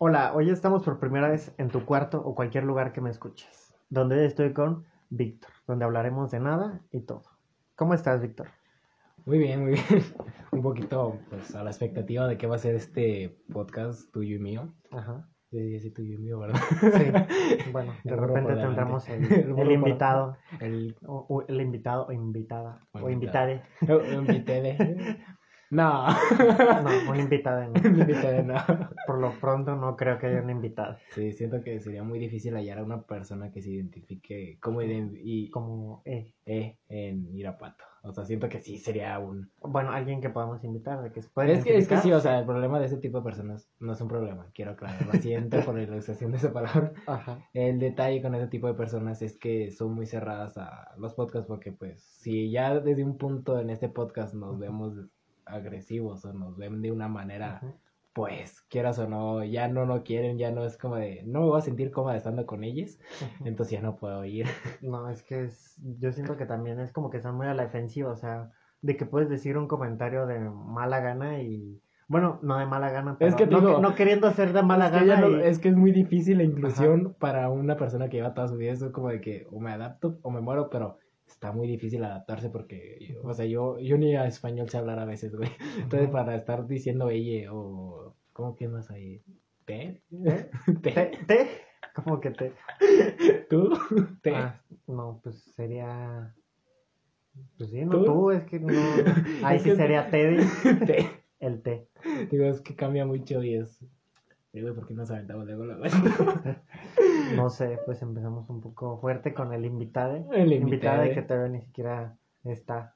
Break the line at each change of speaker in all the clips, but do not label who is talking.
Hola, hoy estamos por primera vez en tu cuarto o cualquier lugar que me escuches, donde hoy estoy con Víctor, donde hablaremos de nada y todo. ¿Cómo estás, Víctor?
Muy bien, muy bien. Un poquito pues a la expectativa de qué va a ser este podcast tuyo y mío.
Ajá.
Sí, tuyo y mío, ¿verdad?
Sí. Bueno, de
El
repente tendremos el, invitado,
El,
o, o el invitado o invitada,
O
o invitade.
un invitade. No.
No, un invitado no.
Un invitade, no.
Por lo pronto no creo que haya un invitado.
Sí, siento que sería muy difícil hallar a una persona que se identifique como y
Como, eh,
eh, en Irapuato. O sea, siento que sí sería un...
bueno, alguien que podamos invitar, de que se puede
Es que, es que sí, o sea, el problema de ese tipo de personas no es un problema, quiero aclararlo. Siento por la ilustración de esa palabra.
Ajá.
El detalle con ese tipo de personas es que son muy cerradas a los podcasts porque pues si ya desde un punto en este podcast nos vemos agresivos o nos ven de una manera, pues quieras o no, ya no lo quieren, ya no es como de, no me voy a sentir cómoda estando con ellos, entonces ya no puedo ir.
No, es que es, yo siento que también es como que están muy a la defensiva, o sea, de que puedes decir un comentario de mala gana y, bueno, no de mala gana, pero
Es que
no,
digo,
no queriendo ser de mala
es, que
gana
no-
y-
es que es muy difícil la inclusión para una persona que lleva toda su vida, es como de que o me adapto o me muero, pero está muy difícil adaptarse porque, o sea, yo, yo ni a español sé hablar a veces, güey. Entonces, para estar diciendo ella o, ¿cómo que más hay? ¿Te?
¿Te?
¿Te?
¿Te? ¿Te? ¿Cómo que te?
¿Tú? ¿Te?
Ah, no, pues sería... Pues sí, no,
¿Tú?
tú, es que no... Ahí
Es
sí
que-
sería Teddy,
¿Te?
el té.
Digo, es que cambia mucho y es... Digo, ¿por qué nos aventamos luego luego?
No sé, pues empezamos un poco fuerte con el invitade.
El
invitade. que todavía ni siquiera está,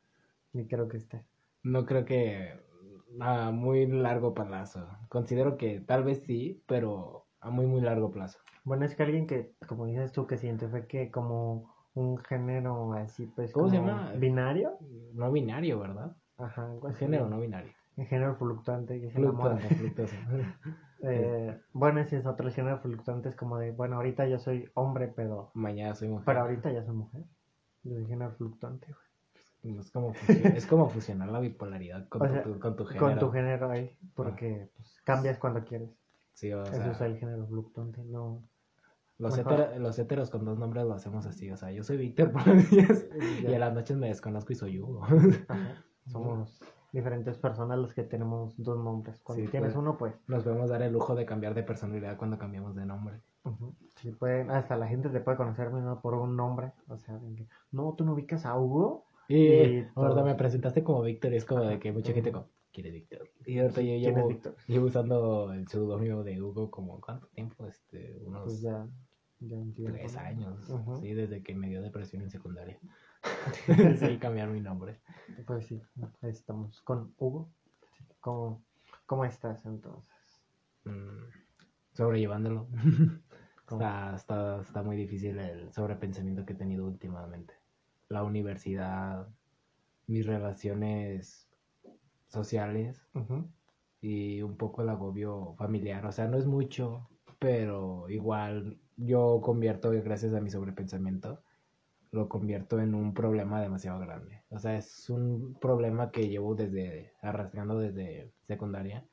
ni creo que esté.
No creo que a muy largo plazo. Considero que tal vez sí, pero a muy, muy largo plazo.
Bueno, es que alguien que, como dices tú, que se identifique como un género así, pues.
¿Cómo se
como
llama?
¿Binario?
No binario, ¿verdad?
Ajá, así.
género no binario.
Un género fluctuante, que el.
Fluctuoso, fluctuoso.
Eh, bueno, ese es otro género fluctuante, es como de, bueno, ahorita yo soy hombre, pero.
Mañana soy mujer.
Pero ahorita ya soy mujer. Género fluctuante, güey.
Es como, es como fusionar la bipolaridad con,
O
tu,
sea,
tu- con tu género.
Con tu género ahí, porque pues, cambias cuando quieres.
Sí, o
Eso
sea,
es el género fluctuante, no.
los, hetero- los heteros con dos nombres lo hacemos así. O sea, yo soy Víctor por los días y a las noches me desconozco y soy Hugo.
Somos diferentes personas los que tenemos dos nombres. Cuando
Sí,
tienes
pues.
uno, pues.
Nos podemos dar el lujo de cambiar de personalidad cuando cambiamos de nombre.
sí pueden, hasta la gente te puede conocer mismo por un nombre. O sea, no, tú no ubicas a Hugo.
Y,
Y
ahorita me presentaste como Víctor es como de que mucha gente como, ¿quién es Víctor? Y ahorita yo
¿Quién es
llevo, llevo usando el seudónimo de Hugo como, ¿cuánto tiempo? Este, unos
Pues ya, ya entiendo.
tres años, sí, desde que me dio depresión en secundaria. sí, cambiar mi nombre.
Pues sí, ahí estamos con Hugo. ¿Cómo, cómo estás entonces?
Mm, sobrellevándolo. Está, está, está muy difícil el sobrepensamiento que he tenido últimamente. La universidad, mis relaciones sociales y un poco el agobio familiar. O sea, no es mucho, pero igual yo convierto, gracias a mi sobrepensamiento, lo convierto en un problema demasiado grande. O sea, es un problema que llevo desde, arrastrando desde secundaria,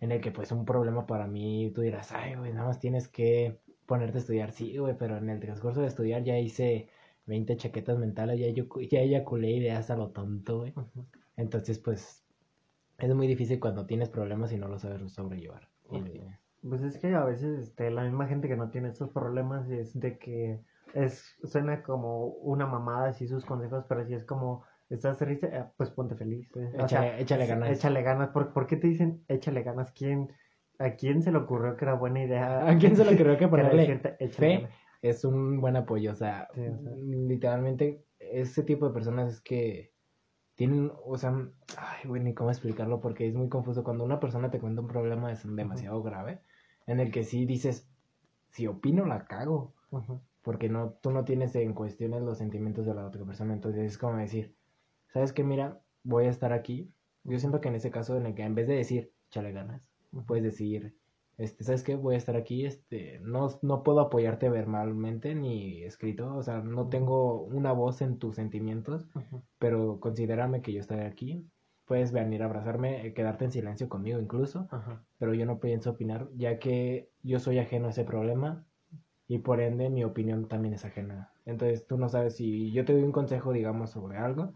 en el que pues un problema para mí, tú dirás, ay, güey, nada más tienes que ponerte a estudiar. Sí, güey, pero en el transcurso de estudiar ya hice 20 chaquetas mentales, ya, yo, ya eyaculé ideas a lo tonto, güey. Entonces, pues, es muy difícil cuando tienes problemas y no los sabes sobrellevar. Y-
Pues es que a veces este, la misma gente que no tiene estos problemas es de que es suena como una mamada así sus consejos, pero si es como estás triste, eh, pues ponte feliz. eh. O
Échale-
sea,
échale ganas.
Échale ganas. ¿Por, por qué te dicen échale ganas? ¿Quién, ¿A quién se le ocurrió que era buena idea?
¿A quién se le ocurrió que ponerle
decirte, échale
fe?
ganas?
Es un buen apoyo, o sea,
Sí, o sea.
literalmente ese tipo de personas es que tienen, o sea, ay, güey, ni cómo explicarlo porque es muy confuso. Cuando una persona te cuenta un problema es demasiado grave, en el que sí dices, si opino la cago,
Ujú.
Porque no, tú no tienes en cuestiones los sentimientos de la otra persona, entonces es como decir, ¿sabes qué? Mira, voy a estar aquí. Yo siento que en ese caso en el que en vez de decir, échale ganas, puedes decir, este, ¿sabes qué? Voy a estar aquí, este, no, no puedo apoyarte verbalmente ni escrito, o sea, no tengo una voz en tus sentimientos, pero considérame que yo estaré aquí puedes venir a abrazarme, eh, quedarte en silencio conmigo incluso,
Ajá.
pero yo no pienso opinar, ya que yo soy ajeno a ese problema y por ende mi opinión también es ajena. Entonces tú no sabes si yo te doy un consejo, digamos, sobre algo,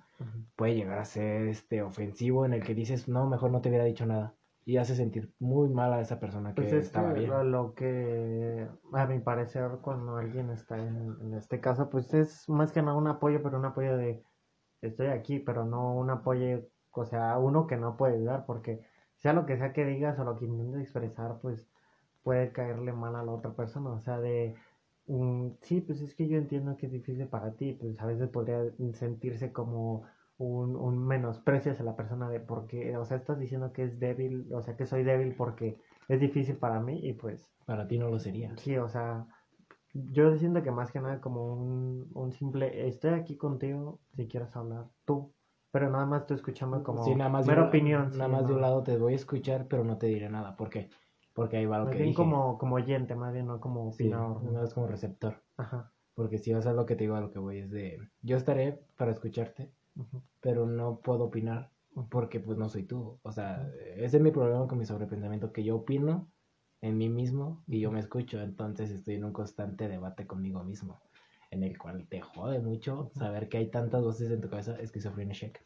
puede llegar a ser este ofensivo en el que dices, no, mejor no te hubiera dicho nada. Y hace sentir muy mal a esa persona que
Pues es
estaba
que
bien.
lo, lo que, a mi parecer, cuando alguien está en, en este caso, pues es más que nada un apoyo, pero un apoyo de estoy aquí, pero no un apoyo, o sea, uno que no puede dar, porque sea lo que sea que digas o lo que intentes expresar, pues puede caerle mal a la otra persona, o sea, de, mm, sí, pues es que yo entiendo que es difícil para ti, pues a veces podría sentirse como un, un menosprecio hacia la persona de porque, o sea, estás diciendo que es débil, o sea, que soy débil porque es difícil para mí y pues
Para ti no lo sería.
sí, o sea, yo siento que más que nada como un, un simple, estoy aquí contigo si quieres hablar, tú, pero nada más estoy escuchando como
Sí, nada más, de
mera
un,
opinión,
nada
sí,
más de un lado te voy a escuchar, pero no te diré nada. ¿Por qué? Porque ahí va lo
Más
que
bien
dije.
como, como oyente, más bien no como
Sí,
opinador, ¿no?
no es como receptor.
Ajá,
Porque si vas a lo que te digo, a lo que voy es de, yo estaré para escucharte,
ujú,
pero no puedo opinar porque pues no soy tú. O sea, ese es mi problema con mi sobrepensamiento, que yo opino en mí mismo y yo me escucho, entonces estoy en un constante debate conmigo mismo, en el cual te jode mucho saber que hay tantas voces en tu cabeza, esquizofrenia check,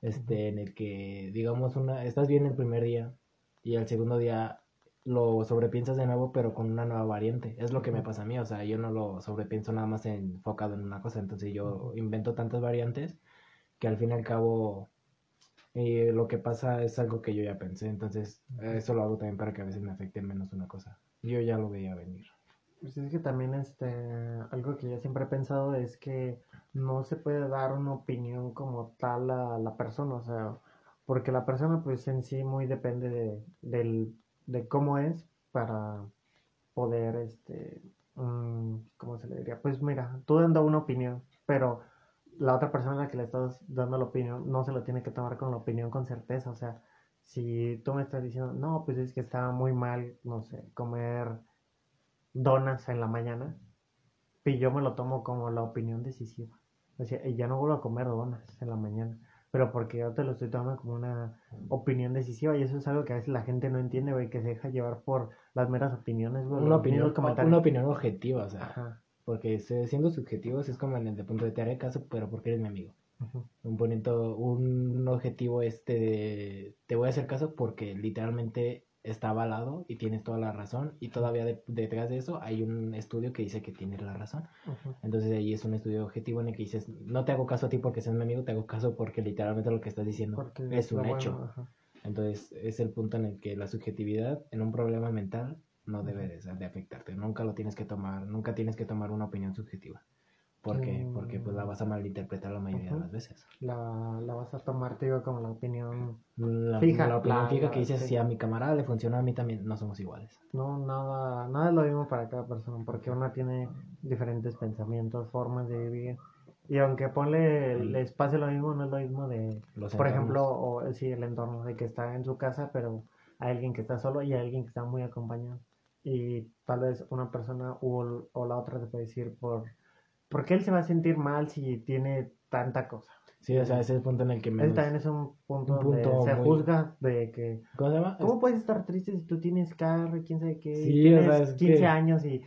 este, en el que, digamos, una, estás bien el primer día y el segundo día lo sobrepiensas de nuevo, pero con una nueva variante. Es lo que me pasa a mí, o sea, yo no lo sobrepienso nada más enfocado en una cosa, entonces yo invento tantas variantes que al fin y al cabo eh, lo que pasa es algo que yo ya pensé, entonces eso lo hago también para que a veces me afecte menos una cosa. Yo ya lo veía venir.
Pues es que también este, algo que yo siempre he pensado es que no se puede dar una opinión como tal a la persona, o sea, porque la persona pues en sí muy depende de, del, de cómo es para poder, este, ¿cómo se le diría? Pues mira, tú dando una opinión, pero la otra persona a la que le estás dando la opinión no se lo tiene que tomar con la opinión con certeza, o sea, si tú me estás diciendo, no, pues es que está muy mal, no sé, comer donas en la mañana, y yo me lo tomo como la opinión decisiva. O sea, ya no vuelvo a comer donas en la mañana, pero porque yo te lo estoy tomando como una opinión decisiva y eso es algo que a veces la gente no entiende, güey, que se deja llevar por las meras opiniones, güey.
Una opinión, una opinión objetiva, o sea,
Ajá.
porque siendo subjetivos es como en el de punto de te haré caso, pero porque eres mi amigo. Un bonito, un objetivo este de te voy a hacer caso porque literalmente está avalado y tienes toda la razón y todavía de- detrás de eso hay un estudio que dice que tienes la razón. Entonces ahí es un estudio objetivo en el que dices, no te hago caso a ti porque seas mi amigo, te hago caso porque literalmente lo que estás diciendo
Porque
es un hecho.
ajá.
Entonces es el punto en el que la subjetividad en un problema mental no debe de, de afectarte. Nunca lo tienes que tomar, nunca tienes que tomar una opinión subjetiva. ¿Por qué?
Mm.
Porque pues la vas a malinterpretar la mayoría de
Ujú.
las veces.
La, la vas a tomar, te digo, como la opinión.
La,
Fija,
la opinión
la-
fija
la-
que dices,
sí.
si a mi camarada le funciona, a mí también no somos iguales.
No, nada, nada es lo mismo para cada persona, porque una tiene diferentes pensamientos, formas de vivir. Y aunque ponle el
El-
espacio lo mismo, no es lo mismo de,
Los
por
entornos.
ejemplo, o, sí, el entorno de que está en su casa, pero hay alguien que está solo y hay alguien que está muy acompañado. Y tal vez una persona o, o la otra te puede decir por, ¿por qué él se va a sentir mal si tiene tanta cosa?
Sí, o sea, ese es el punto en el que
Ese
menos...
también es un punto,
un punto
donde se
muy-
juzga de que
¿Cómo se llama?
¿Cómo puedes estar triste si tú tienes carro y quién sabe qué?
Sí, o
tienes
sea, es
15
que-
años y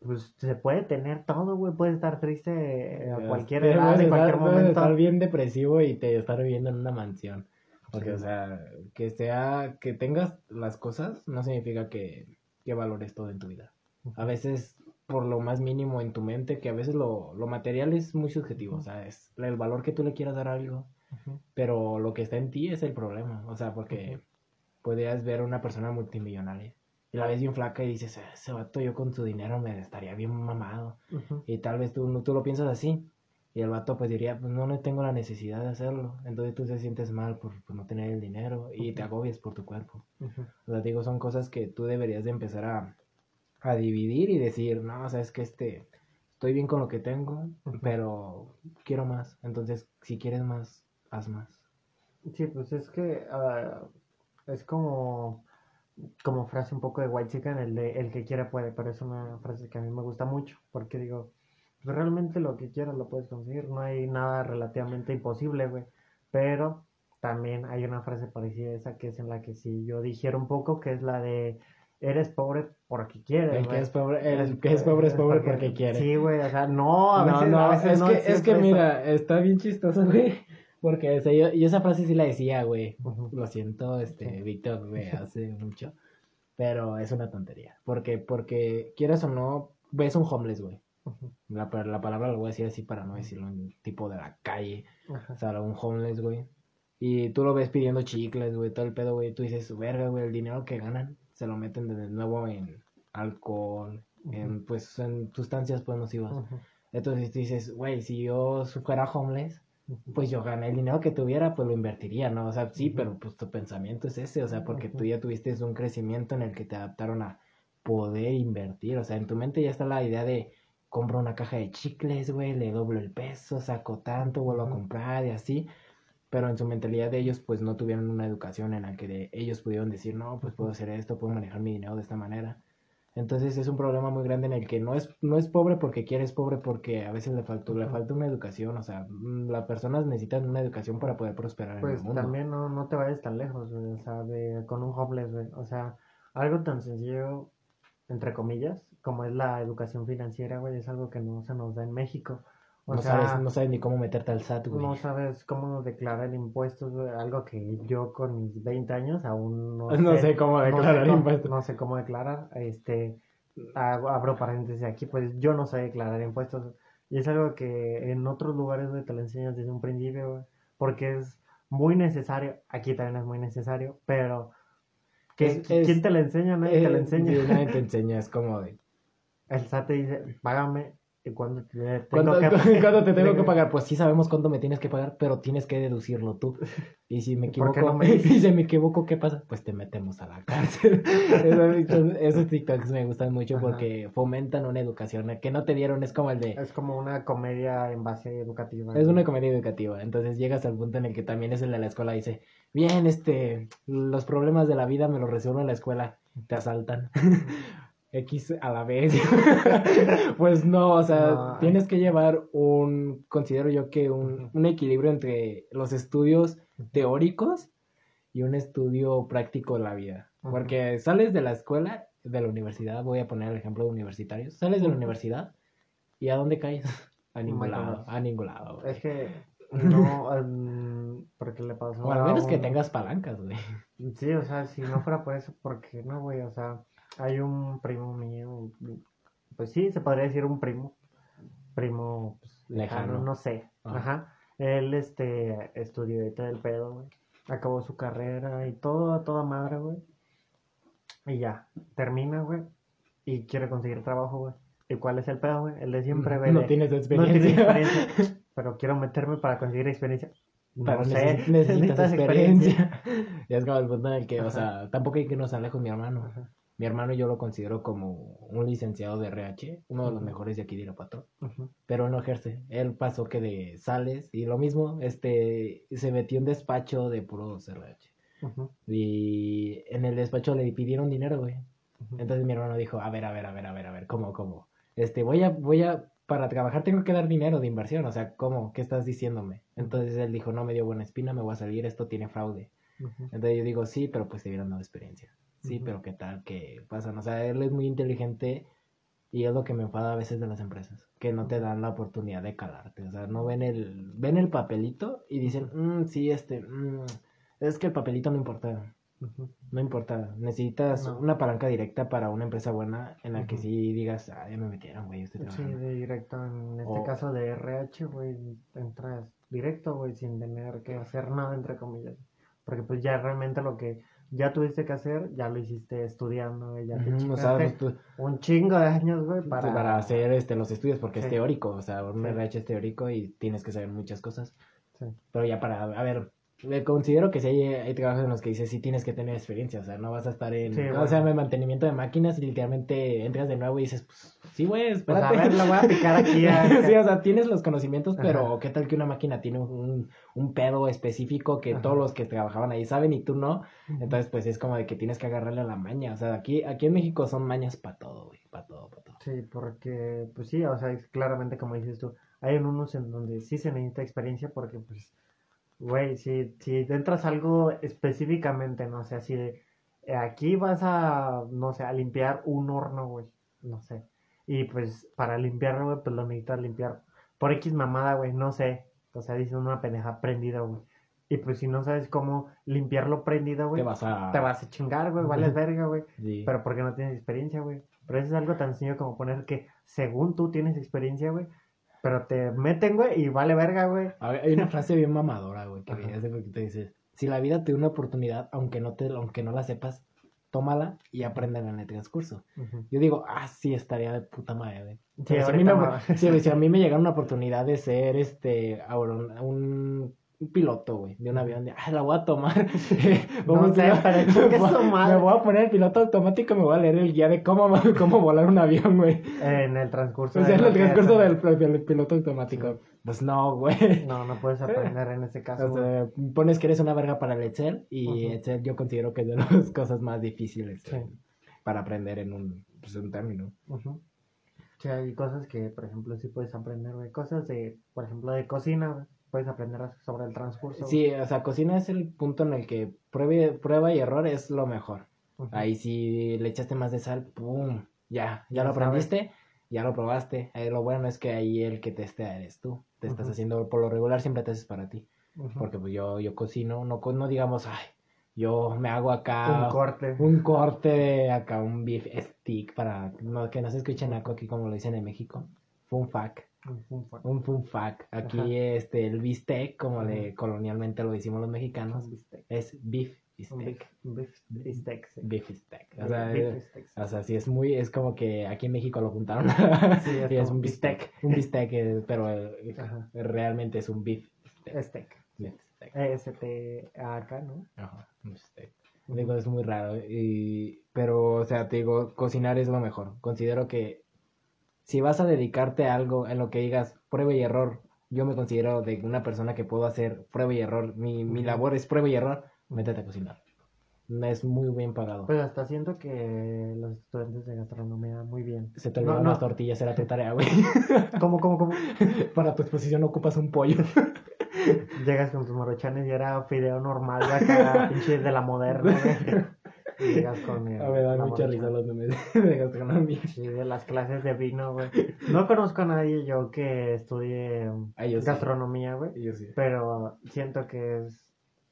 pues se puede tener todo, güey. Puedes estar triste eh, a cualquier edad, en cualquier momento.
estar bien depresivo y te estar viviendo en una mansión. Porque,
Sí.
o sea, que sea, que tengas las cosas no significa que, que valores todo en tu vida. A veces, por lo más mínimo en tu mente, que a veces lo, lo material es muy subjetivo, o sea, es el valor que tú le quieras dar a algo, pero lo que está en ti es el problema, o sea, porque podrías ver a una persona multimillonaria y la ves bien flaca y dices, "Ah, ese vato yo con su dinero me estaría bien mamado. Y tal vez tú, no- tú lo piensas así. Y el vato pues diría, pues no, no tengo la necesidad de hacerlo. Entonces tú te sientes mal por, por no tener el dinero y te agobias por tu cuerpo.
Ujú.
O sea, digo, son cosas que tú deberías de empezar a, a dividir y decir, no, o sea, es que este, estoy bien con lo que tengo, pero quiero más. Entonces, si quieres más, haz más.
Sí, pues es que ah, es como, como frase un poco de White Chicken, el de el que quiere puede, pero es una frase que a mí me gusta mucho, porque digo, pues realmente lo que quieras lo puedes conseguir, no hay nada relativamente imposible, güey, pero también hay una frase parecida a esa que es en la que si yo dijera un poco, que es la de eres pobre porque quieres.
El que es pobre, el que es pobre es pobre porque quiere.
Sí, güey, o sea, no, a
No,
veces,
no,
a veces
es
no,
que, es que mira, está bien chistoso, güey. Porque o sea, yo, yo esa frase sí la decía, güey. Lo siento, este. Víctor, güey, hace mucho. Pero es una tontería. Porque, porque quieras o no, ves un homeless, güey. La, la palabra lo voy a decir así para no decirlo en tipo de la calle. O sea, un homeless, güey. Y tú lo ves pidiendo chicles, güey, todo el pedo, güey. Tú dices, verga, güey, el dinero que ganan se lo meten de nuevo en alcohol, en, pues, en sustancias, pues, nocivas.
Ujú.
Entonces tú dices, güey, si yo fuera homeless, pues yo gané el dinero que tuviera, pues lo invertiría, ¿no? O sea, sí, pero pues tu pensamiento es ese, o sea, porque tú ya tuviste un crecimiento en el que te adaptaron a poder invertir, o sea, en tu mente ya está la idea de compro una caja de chicles, güey, le doblo el peso, saco tanto, vuelvo a comprar y así, pero en su mentalidad de ellos, pues no tuvieron una educación en la que de- ellos pudieron decir, no, pues puedo hacer esto, puedo manejar mi dinero de esta manera. Entonces es un problema muy grande en el que no es, no es pobre porque quiere, es pobre porque a veces le faltó, le falta una educación, o sea, mm, las personas necesitan una educación para poder prosperar en
Pues
el mundo.
también no, no te vayas tan lejos, güey, o sea, de, con un homeless, güey, o sea, algo tan sencillo, entre comillas, como es la educación financiera, güey, es algo que no se nos da en México, o
no,
sea,
sabes, no sabes ni cómo meterte al SAT, güey.
no sabes cómo declarar impuestos, güey, algo que yo con mis 20 años aún no,
No sé cómo
no sé
declarar
cómo-
impuestos.
No sé cómo declarar, este, hago- abro paréntesis aquí, pues yo no sé declarar impuestos, y es algo que en otros lugares, güey, te lo enseñas desde un principio, güey, porque es muy necesario, aquí también es muy necesario, pero ¿qué-
Es- es-
¿quién te lo enseña? Nadie te lo
Eh,
enseña.
nadie te enseña, es como de...
El SAT te dice, págame, cuando te tengo
¿Cuánto,
que-
cuánto te tengo que pagar? Pues sí sabemos cuánto me tienes que pagar, pero tienes que deducirlo tú. Y si me
¿Por qué
equivoco,
no me dices?
y si me equivoco, ¿qué pasa? Pues te metemos a la cárcel. esos, esos TikToks me gustan mucho
Ajá.
porque fomentan una educación que no te dieron, es como el de...
Es como una comedia en base educativa.
Es una comedia educativa, entonces llegas al punto en el que también es el de la escuela, dice, bien, este, los problemas de la vida me los resuelvo en la escuela, te asaltan. X a la vez. pues no, o sea,
No.
tienes que llevar un, considero yo que un, un equilibrio entre los estudios teóricos y un estudio práctico de la vida. Porque sales de la escuela, de la universidad, voy a poner el ejemplo de universitarios, sales de la universidad y ¿a dónde caes? A ningún lado, a ningún lado. güey.
Es que no, em, porque le pasó
O al
a
menos que tengas palancas, güey.
Sí, o sea, si no fuera por eso, ¿por qué no, güey? O sea, hay un primo mío, pues sí, se podría decir un primo, primo pues, lejano,
Lejano.
no sé,
Ajá.
ajá. Él, este, estudió y todo el pedo, güey. Acabó su carrera y todo, a toda madre, güey. Y ya, termina, güey, y quiere conseguir trabajo, güey. ¿Y cuál es el pedo, güey? El de siempre, güey.
No tienes
No
experiencia.
tienes experiencia, pero quiero meterme para conseguir experiencia.
Pero
No sé,
neces- necesitas
necesitas
experiencia. y es como el punto en el que, o sea, tampoco hay que irnos tan lejos mi hermano.
Ajá,
Mi hermano yo lo considero como un licenciado de RH, uno de los mejores de aquí de Irapuato.
ujú,
Pero él no ejerce. Él pasó que de sales y lo mismo, este, se metió en despacho de puros RH. Y en el despacho le pidieron dinero, güey. Entonces mi hermano dijo, a ver, a ver, a ver, a ver, a ver, ¿cómo, cómo? Este, voy a, voy a, para trabajar tengo que dar dinero de inversión, o sea, ¿cómo? ¿Qué estás diciéndome? Entonces él dijo, no me dio buena espina, me voy a salir, esto tiene fraude. Entonces yo digo, sí, pero pues te hubieran dado experiencia. Sí, pero ¿qué tal? ¿Qué pasan? O sea, él es muy inteligente y es lo que me enfada a veces de las empresas, que no te dan la oportunidad de calarte. O sea, no ven el, ven el papelito y dicen, "Mm, sí, este, mm, es que el papelito no importa. No importa, necesitas
No.
una palanca directa para una empresa buena en la que sí digas, ah, ya me metieron, güey, estoy
Sí,
trabajando.
de directo, en este
O-
caso de RH, güey, entras directo, güey, sin tener que hacer nada, entre comillas. Porque pues ya realmente lo que ya tuviste que hacer, ya lo hiciste estudiando, ya te
o sea,
un chingo de años, güey,
para...
para...
hacer este, los estudios, porque es teórico, o sea, un
Sí.
RH es teórico y tienes que saber muchas cosas.
Sí.
Pero ya para, a ver, me considero que sí hay, hay trabajos en los que dices sí tienes que tener experiencia, o sea, no vas a estar en,
Sí,
¿cómo
bueno.
se llama? En mantenimiento de máquinas y literalmente entras de nuevo y dices, pues, sí, güey,
Pues
espérate.
a ver, lo voy a picar aquí. a-
sí, o sea, tienes los conocimientos, pero
Ajá.
¿qué tal que una máquina tiene un, un pedo específico que
Ajá.
todos los que trabajaban ahí saben y tú no? Entonces, pues es como de que tienes que agarrarle a la maña. O sea, aquí, aquí en México son mañas para todo, güey, para todo, para todo.
Sí, porque, pues sí, o sea, claramente como dices tú, hay en unos en donde sí se necesita experiencia porque, pues, güey, si, si entras algo específicamente, no sé, así de, eh, aquí vas a, no sé, a limpiar un horno, güey, no sé. Y pues para limpiarlo, güey, pues lo necesitas limpiar por X mamada, güey, no sé. O sea, dice una pendeja prendida, güey. Y pues si no sabes cómo limpiarlo prendido, güey,
Te vas a...
te vas a chingar, güey, vales verga, güey.
Sí.
Pero porque no tienes experiencia, güey. Pero eso es algo tan sencillo como poner que según tú tienes experiencia, güey, pero te meten, güey, y vale verga, güey.
Hay una frase bien mamadora, güey, que hace poquito dice, si la vida te da una oportunidad, aunque no te, aunque no la sepas, tómala y apréndela en el transcurso. Yo digo, ah, sí, estaría de puta madre, güey.
Sí,
si, a mí me, si a mí me llegara una oportunidad de ser, este, un, un- piloto, güey, de un avión, de, ah, la voy a tomar.
No sé, su madre.
Me voy a poner el piloto automático y me voy a leer el guía de cómo, cómo volar un avión, güey.
En el transcurso.
O sea, en el transcurso del, del piloto automático. Pues no, güey.
No, no puedes aprender en ese caso.
O
güey.
pones que eres una verga para el Excel y
Ujú.
Excel yo considero que es de las cosas más difíciles
Sí.
eh, para aprender en un, pues, un término.
Ujú. Sí, hay cosas que, por ejemplo, sí puedes aprender, güey. Cosas de, por ejemplo, de cocina, güey. Puedes aprender sobre el transcurso.
Sí, o sea, cocina es el punto en el que prueba, prueba y error es lo mejor. Ahí si le echaste más de sal, ¡pum! Ya, ya lo
sabes.
aprendiste, ya lo probaste. Eh, lo bueno es que ahí el que testea eres tú. Te estás haciendo, por lo regular siempre te haces para ti. Porque pues yo, yo cocino, no, no digamos, ay, yo me hago acá
Un corte.
un corte de acá, un beef stick para no, que no se escuche naco aquí como lo dicen en México. Fun fact,
Un fun fact.
un fun fact. Aquí
Ajá.
este el bistec, como le colonialmente lo decimos los mexicanos,
bistec.
es beef steak.
beef, beef steak, sí.
Beef steak. O sea, eh,
steak,
o sea, sí es muy, es como que aquí en México lo juntaron.
Sí, es
y es
como
un bistec, un bistec, eh, pero eh,
Ajá.
realmente es un beef steak.
Steak.
Beef steak.
E-S-T-A-K, ¿no?
Ajá, un bistec. Digo, es muy raro. Y... Pero, o sea, te digo, cocinar es lo mejor. Considero que si vas a dedicarte a algo en lo que digas prueba y error, yo me considero de una persona que puedo hacer prueba y error. Mi, mi labor es prueba y error, métete a cocinar. Es muy bien pagado.
Pues hasta siento que los estudiantes de gastronomía muy bien.
Se te
No, no.
las tortillas, era tu tarea, güey.
¿Cómo, cómo, cómo?
Para tu exposición ocupas un pollo.
Llegas con tus morochanes y era fideo normal, ya acá, pinche de la moderna, güey. Y Llegas con el,
A ver, dan
la
mucha
maruchan.
risa los memes de gastronomía.
Sí, de las clases de vino, güey. No conozco a nadie yo que estudie
Ah, yo
gastronomía, güey.
Sí.
Pero siento que es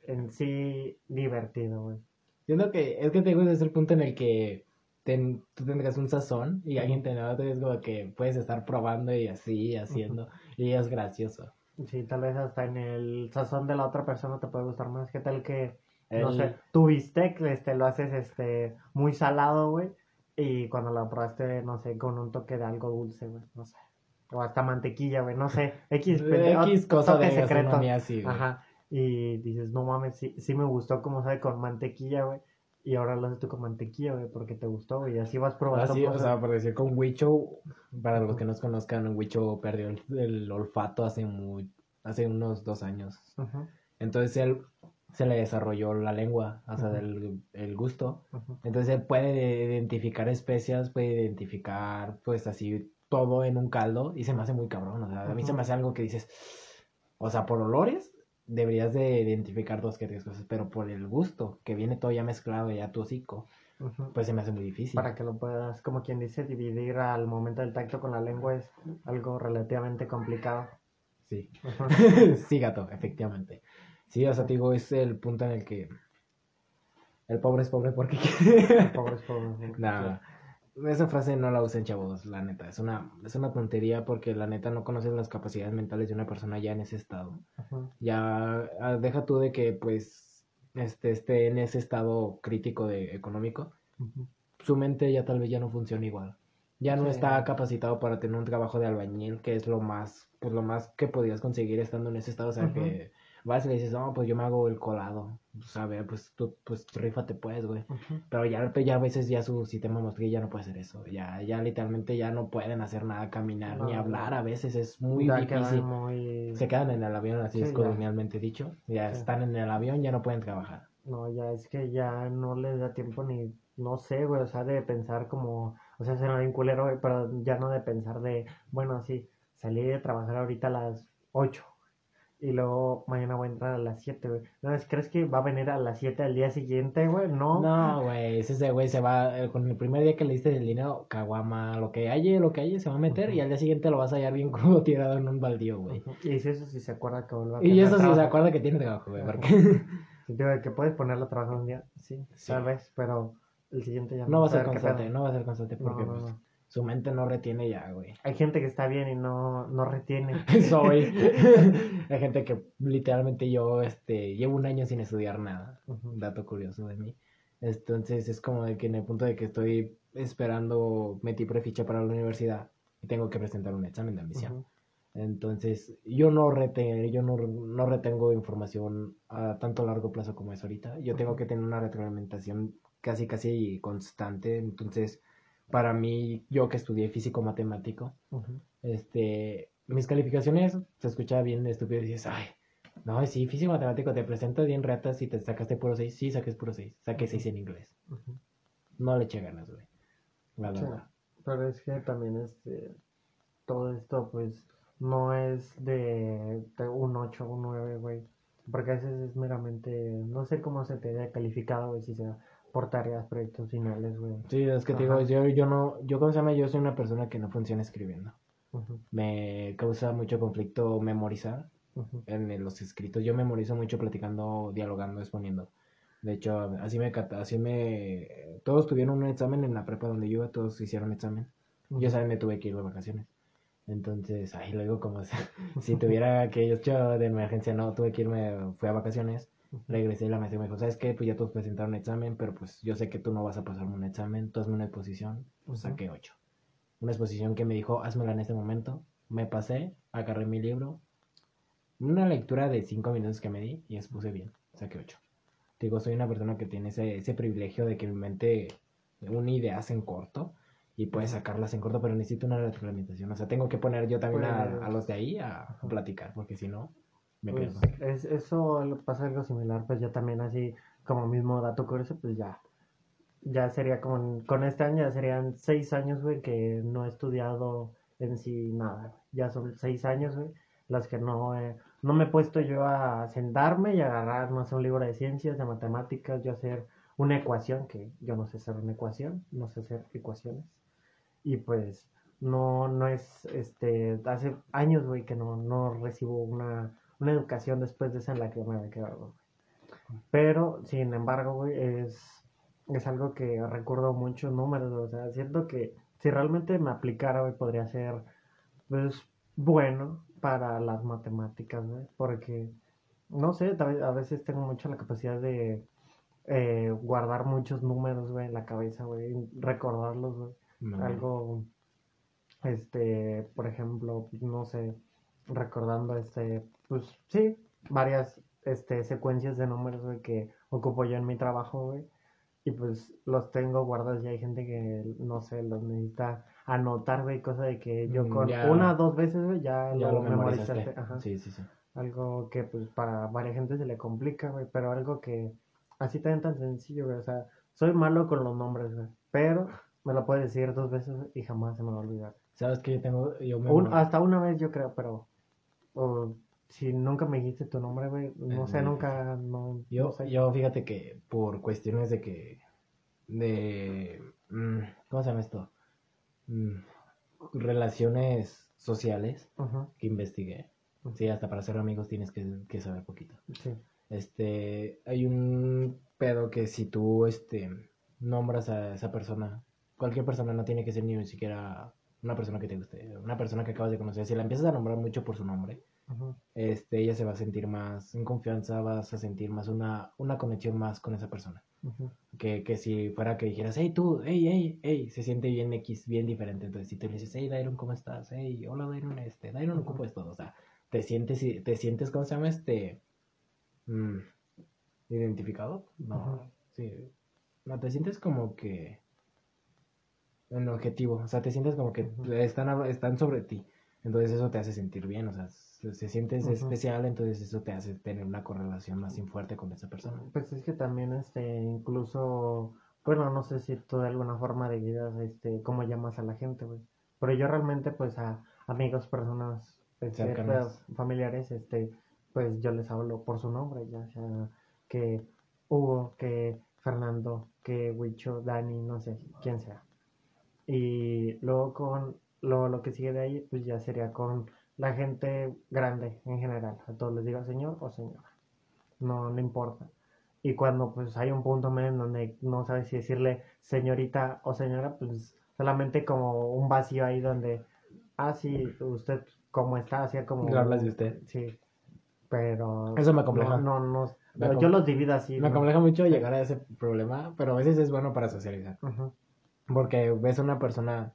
en sí divertido, güey.
Siento que es que te ese es el punto en el que ten- tú tendrás un sazón y alguien te da, es como que puedes estar probando y así, haciendo, y es gracioso.
Sí, tal vez hasta en el sazón de la otra persona te puede gustar más. ¿Qué tal que, no sé, tu bistec este, lo haces este, muy salado, güey? Y cuando lo probaste, no sé, con un toque de algo dulce, güey, no sé. O hasta mantequilla, güey, no sé. X,
X cosa de
secreto.
así.
Ajá. Y dices, no mames, sí, sí me gustó como sabe con mantequilla, güey. Y ahora lo haces tú con mantequilla, güey, porque te gustó, güey. Y así vas probando
Así, o
cosas.
sea, por decir con Huicho, para los que no conozcan, Huicho perdió el, el olfato hace muy, hace unos dos años. Entonces él se le desarrolló la lengua, o sea,
Ujú.
del el gusto. Entonces él puede identificar especias, puede identificar, pues así, todo en un caldo y se me hace muy cabrón. O sea, a mí se me hace algo que dices, o sea, por olores deberías de identificar dos que tres cosas, pero por el gusto, que viene todo ya mezclado ya tu hocico, pues se me hace muy difícil.
Para que lo puedas, como quien dice, dividir al momento del tacto con la lengua es algo relativamente complicado.
Sí. Sí, gato, efectivamente. Sí, o sea, te digo, es el punto en el que el pobre es pobre porque quiere.
Pobres, pobres.
Nah, esa frase no la usen chavos, la neta. Es una, es una tontería porque la neta no conoces las capacidades mentales de una persona ya en ese estado. Ya ah, deja tú de que pues este esté en ese estado crítico de económico. Su mente ya tal vez ya no funciona igual. Ya no
Sí.
está capacitado para tener un trabajo de albañil, que es lo más, pues lo más que podías conseguir estando en ese estado. O sea, que vas y le dices, no, pues yo me hago el colado. Pues a ver, pues tú, pues rífate pues, güey. Pero ya, ya a veces ya su sistema motriz ya no puede hacer eso. Ya, ya literalmente ya no pueden hacer nada, caminar ni hablar. A veces es muy difícil.
muy...
Se quedan en el avión, así
Sí,
es
ya.
colonialmente dicho. Ya
Sí.
están en el avión, ya no pueden trabajar.
No, ya es que ya no les da tiempo ni, no sé, güey, o sea, de pensar como, o sea, se me culero, güey, pero ya no de pensar de, bueno, sí, salí de trabajar ahorita a las 8 y luego mañana voy a entrar a las 7, güey. ¿No crees que va a venir a las 7 al día siguiente, güey? No.
No, güey, ese güey se va, eh, con el primer día que le diste el dinero, caguama, lo que haya, lo que haya, se va a meter y al día siguiente lo vas a hallar bien crudo tirado en un baldío, güey.
Y si eso sí se acuerda que vuelva
a Y eso sí se acuerda que tiene trabajo, güey, porque...
que puedes ponerlo a trabajar un día, sí, tal vez, pero el siguiente ya
no. No va a ser constante, no va a ser constante porque pues, su mente no retiene ya, güey.
Hay gente que está bien y no, no retiene.
Soy. Hay gente que literalmente yo este, llevo un año sin estudiar nada. Un dato curioso de mí. Entonces es como de que en el punto de que estoy esperando, metí preficha para la universidad y tengo que presentar un examen de admisión. Entonces, yo no, rete, yo no, no, retengo información a tanto largo plazo como es ahorita. Yo tengo que tener una retroalimentación casi, casi constante. Entonces, para mí, yo que estudié físico matemático, este, mis calificaciones se escuchaba bien estúpido y dices, ay, no, sí, físico matemático, te presento bien ratas y te sacaste puro 6. Sí, saques puro 6. Saqué 6 en inglés. No le eché ganas, güey. La verdad.
pero es que también este, todo esto, pues, no es de, un 8 un 9, güey. Porque a veces es meramente, no sé cómo se te haya calificado, güey, si sea por tareas, proyectos finales, güey.
Sí, es que te digo, yo, yo no, yo como se llama, yo soy una persona que no funciona escribiendo. Me causa mucho conflicto memorizar en los escritos. Yo memorizo mucho platicando, dialogando, exponiendo. De hecho, así me, así me, todos tuvieron un examen en la prepa donde yo iba, todos hicieron examen. Yo saben, me tuve que ir de vacaciones. Entonces, ahí luego como si tuviera que hecho de emergencia, no, tuve que irme, fui a vacaciones Regresé y la maestra me dijo, ¿sabes qué? Pues ya todos presentaron un examen, pero pues yo sé que tú no vas a pasar un examen, tú hazme una exposición, pues saqué ocho. Una exposición que me dijo, házmela en este momento. Me pasé, agarré mi libro, una lectura de cinco minutos que me di y expuse bien, saqué ocho. digo, soy una persona que tiene ese, ese privilegio de que mi mente une ideas en corto y puede sacarlas en corto, pero necesito una retroalimentación. O sea, tengo que poner yo también a, a, los de ahí a platicar, porque si no,
pues, es, eso pasa algo similar, pues ya también así como mismo dato curioso, pues ya, ya sería como, con este año ya serían seis años, güey, que no he estudiado en sí nada, ya son seis años, güey, las que no, no me he puesto yo a sentarme y agarrar, no sé, un libro de ciencias, de matemáticas, yo hacer una ecuación, que yo no sé hacer una ecuación, no sé hacer ecuaciones, y pues no, no es, este, hace años, güey, que no, no recibo una una educación después de esa en la que me había quedado. Pero, sin embargo, güey, es, es algo que recuerdo muchos números, o sea, siento que si realmente me aplicara, güey, podría ser, pues, bueno para las matemáticas, güey, porque, no sé, a veces tengo mucho la capacidad de eh, guardar muchos números, güey, en la cabeza, güey, recordarlos, güey. Algo, este, por ejemplo, no sé, recordando este, pues sí, varias este, secuencias de números, güey, que ocupo yo en mi trabajo, güey. Y pues los tengo guardados y hay gente que, no sé, los necesita anotar, güey, cosa de que yo mm, con una o dos veces, güey, ya, lo, memorizaste. Ajá. Sí, sí, sí. Algo que, pues, para varias gente se le complica, güey, pero algo que así también tan sencillo, güey. O sea, soy malo con los nombres, güey, pero me lo puedes decir dos veces y jamás se me va a olvidar.
¿Sabes que yo tengo? Yo
hasta una vez yo creo, pero si nunca me dijiste tu nombre, güey, no sé, nunca, no,
yo, yo fíjate que por cuestiones de que, de, mm, ¿cómo se llama esto? Mm, relaciones sociales que investigué. Sí, hasta para ser amigos tienes que, saber poquito. Sí. Este, hay un pedo que si tú, este, nombras a esa persona, cualquier persona no tiene que ser ni siquiera una persona que te guste, una persona que acabas de conocer, si la empiezas a nombrar mucho por su nombre, este, ella se va a sentir más en confianza, vas a sentir más una, una conexión más con esa persona. que, que, si fuera que dijeras, hey tú, hey, hey, hey, se siente bien X, bien diferente. Entonces, si tú le dices, hey Dairon, ¿cómo estás? Hey, hola Dairon, este, Dairon, ocupo esto. O sea, te sientes, te sientes, ¿cómo se llama? Este, mm, identificado. No, sí. No, te sientes como que en objetivo, o sea, te sientes como que están, están sobre ti. Entonces eso te hace sentir bien, o sea, se, sientes especial, entonces eso te hace tener una correlación más fuerte con esa persona.
Pues es que también, este, incluso, bueno, no sé si tú de alguna forma de vida, este, cómo llamas a la gente, güey. Pero yo realmente, pues, a amigos, personas, este, familiares, este, pues yo les hablo por su nombre, ya sea que Hugo, que Fernando, que Huicho, Dani, no sé, quién sea. Y luego con lo, lo que sigue de ahí, pues ya sería con la gente grande en general. A todos les digo señor o señora. No, no importa. Y cuando pues hay un punto medio en donde no sabes si decirle señorita o señora, pues solamente como un vacío ahí donde, ah, sí, usted cómo está, hacía como...
Le hablas de usted.
Sí, pero...
Eso me acompleja.
No, no, no-
Me
yo los divido así.
Me
¿no?
acompleja mucho llegar a ese problema, pero a veces es bueno para socializar.
Ujú,
Porque ves a una persona,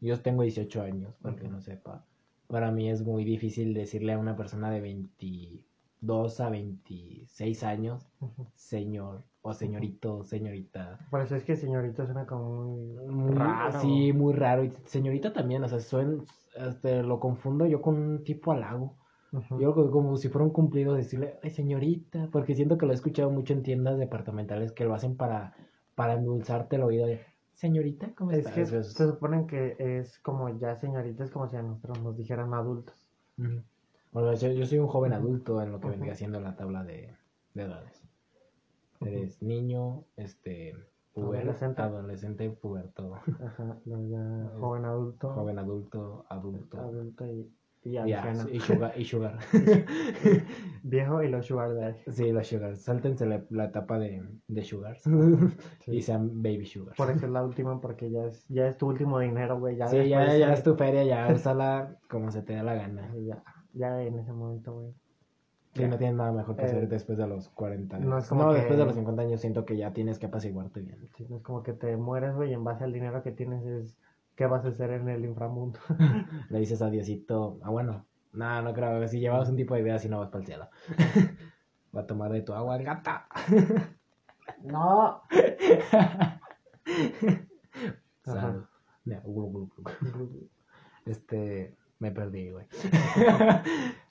yo tengo 18 años, para que no sepa. Para mí es muy difícil decirle a una persona de 22 a 26 años, señor o señorito, señorita.
Por eso es que señorita suena como muy,
Muy,
raro.
Sí, muy raro. Y señorita también, o sea, suen- este, lo confundo yo con un tipo halago.
Ujú.
Yo como, como si fuera un cumplido decirle, ay señorita, porque siento que lo he escuchado mucho en tiendas departamentales que lo hacen para, para endulzarte el oído de, señorita, ¿cómo
Es que
Pues,
se supone que es como ya señorita, es como si a nosotros nos dijeran adultos.
Bueno, yo, yo soy un joven adulto en lo que
Ujú.
vendría siendo la tabla de, de edades. Eres niño, este, puber,
Adolescente.
adolescente, puberto,
Ajá, luego ya joven adulto,
joven adulto, adulto,
adulto y, y anciano.
y sugar. Y sugar.
Viejo y los sugar daddy.
Sí, los sugars. Sáltense la, la etapa de, de sugars.
Sí.
Y sean baby sugars.
Por eso es la última, porque ya es, ya es tu último dinero, güey. Ya
sí, ya, ya es tu feria, ya úsala como se te dé la gana.
Ya, ya en ese momento, güey.
Sí, no tienes nada mejor que
Eh,
hacer después de los 40 años.
no
No,
es como que-
después de los 50 años siento que ya tienes que apaciguarte bien.
Sí, no es como que te mueres, güey, y en base al dinero que tienes es qué vas a hacer en el inframundo.
Le dices a Diosito, ah, bueno, no, no creo, si llevabas un tipo de vida así no vas para el cielo. Va a tomar de tu agua el gata.
no.
Glu. Este, me perdí, güey.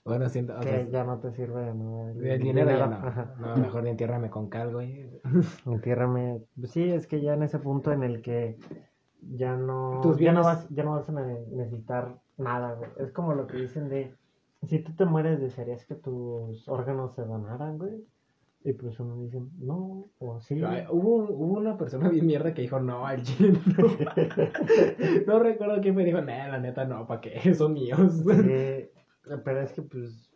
bueno, siento, sea,
que ya no te sirve de nada.
el dinero ya no.
Ajá.
No, mejor entiérrame con cal, güey.
Entiérrame. Sí, es que ya en ese punto en el que ya no,
Tus
ya no vas, ya no vas a ne- necesitar nada, güey. Es como lo que dicen de si tú te mueres, desearías que tus órganos se donaran, güey. Y pues uno dice, no, o sí.
Ay, hubo, hubo una persona bien mierda que dijo, no, al chile no. no recuerdo quién me dijo, nah, la neta no, ¿para qué? Son míos.
Pero es que pues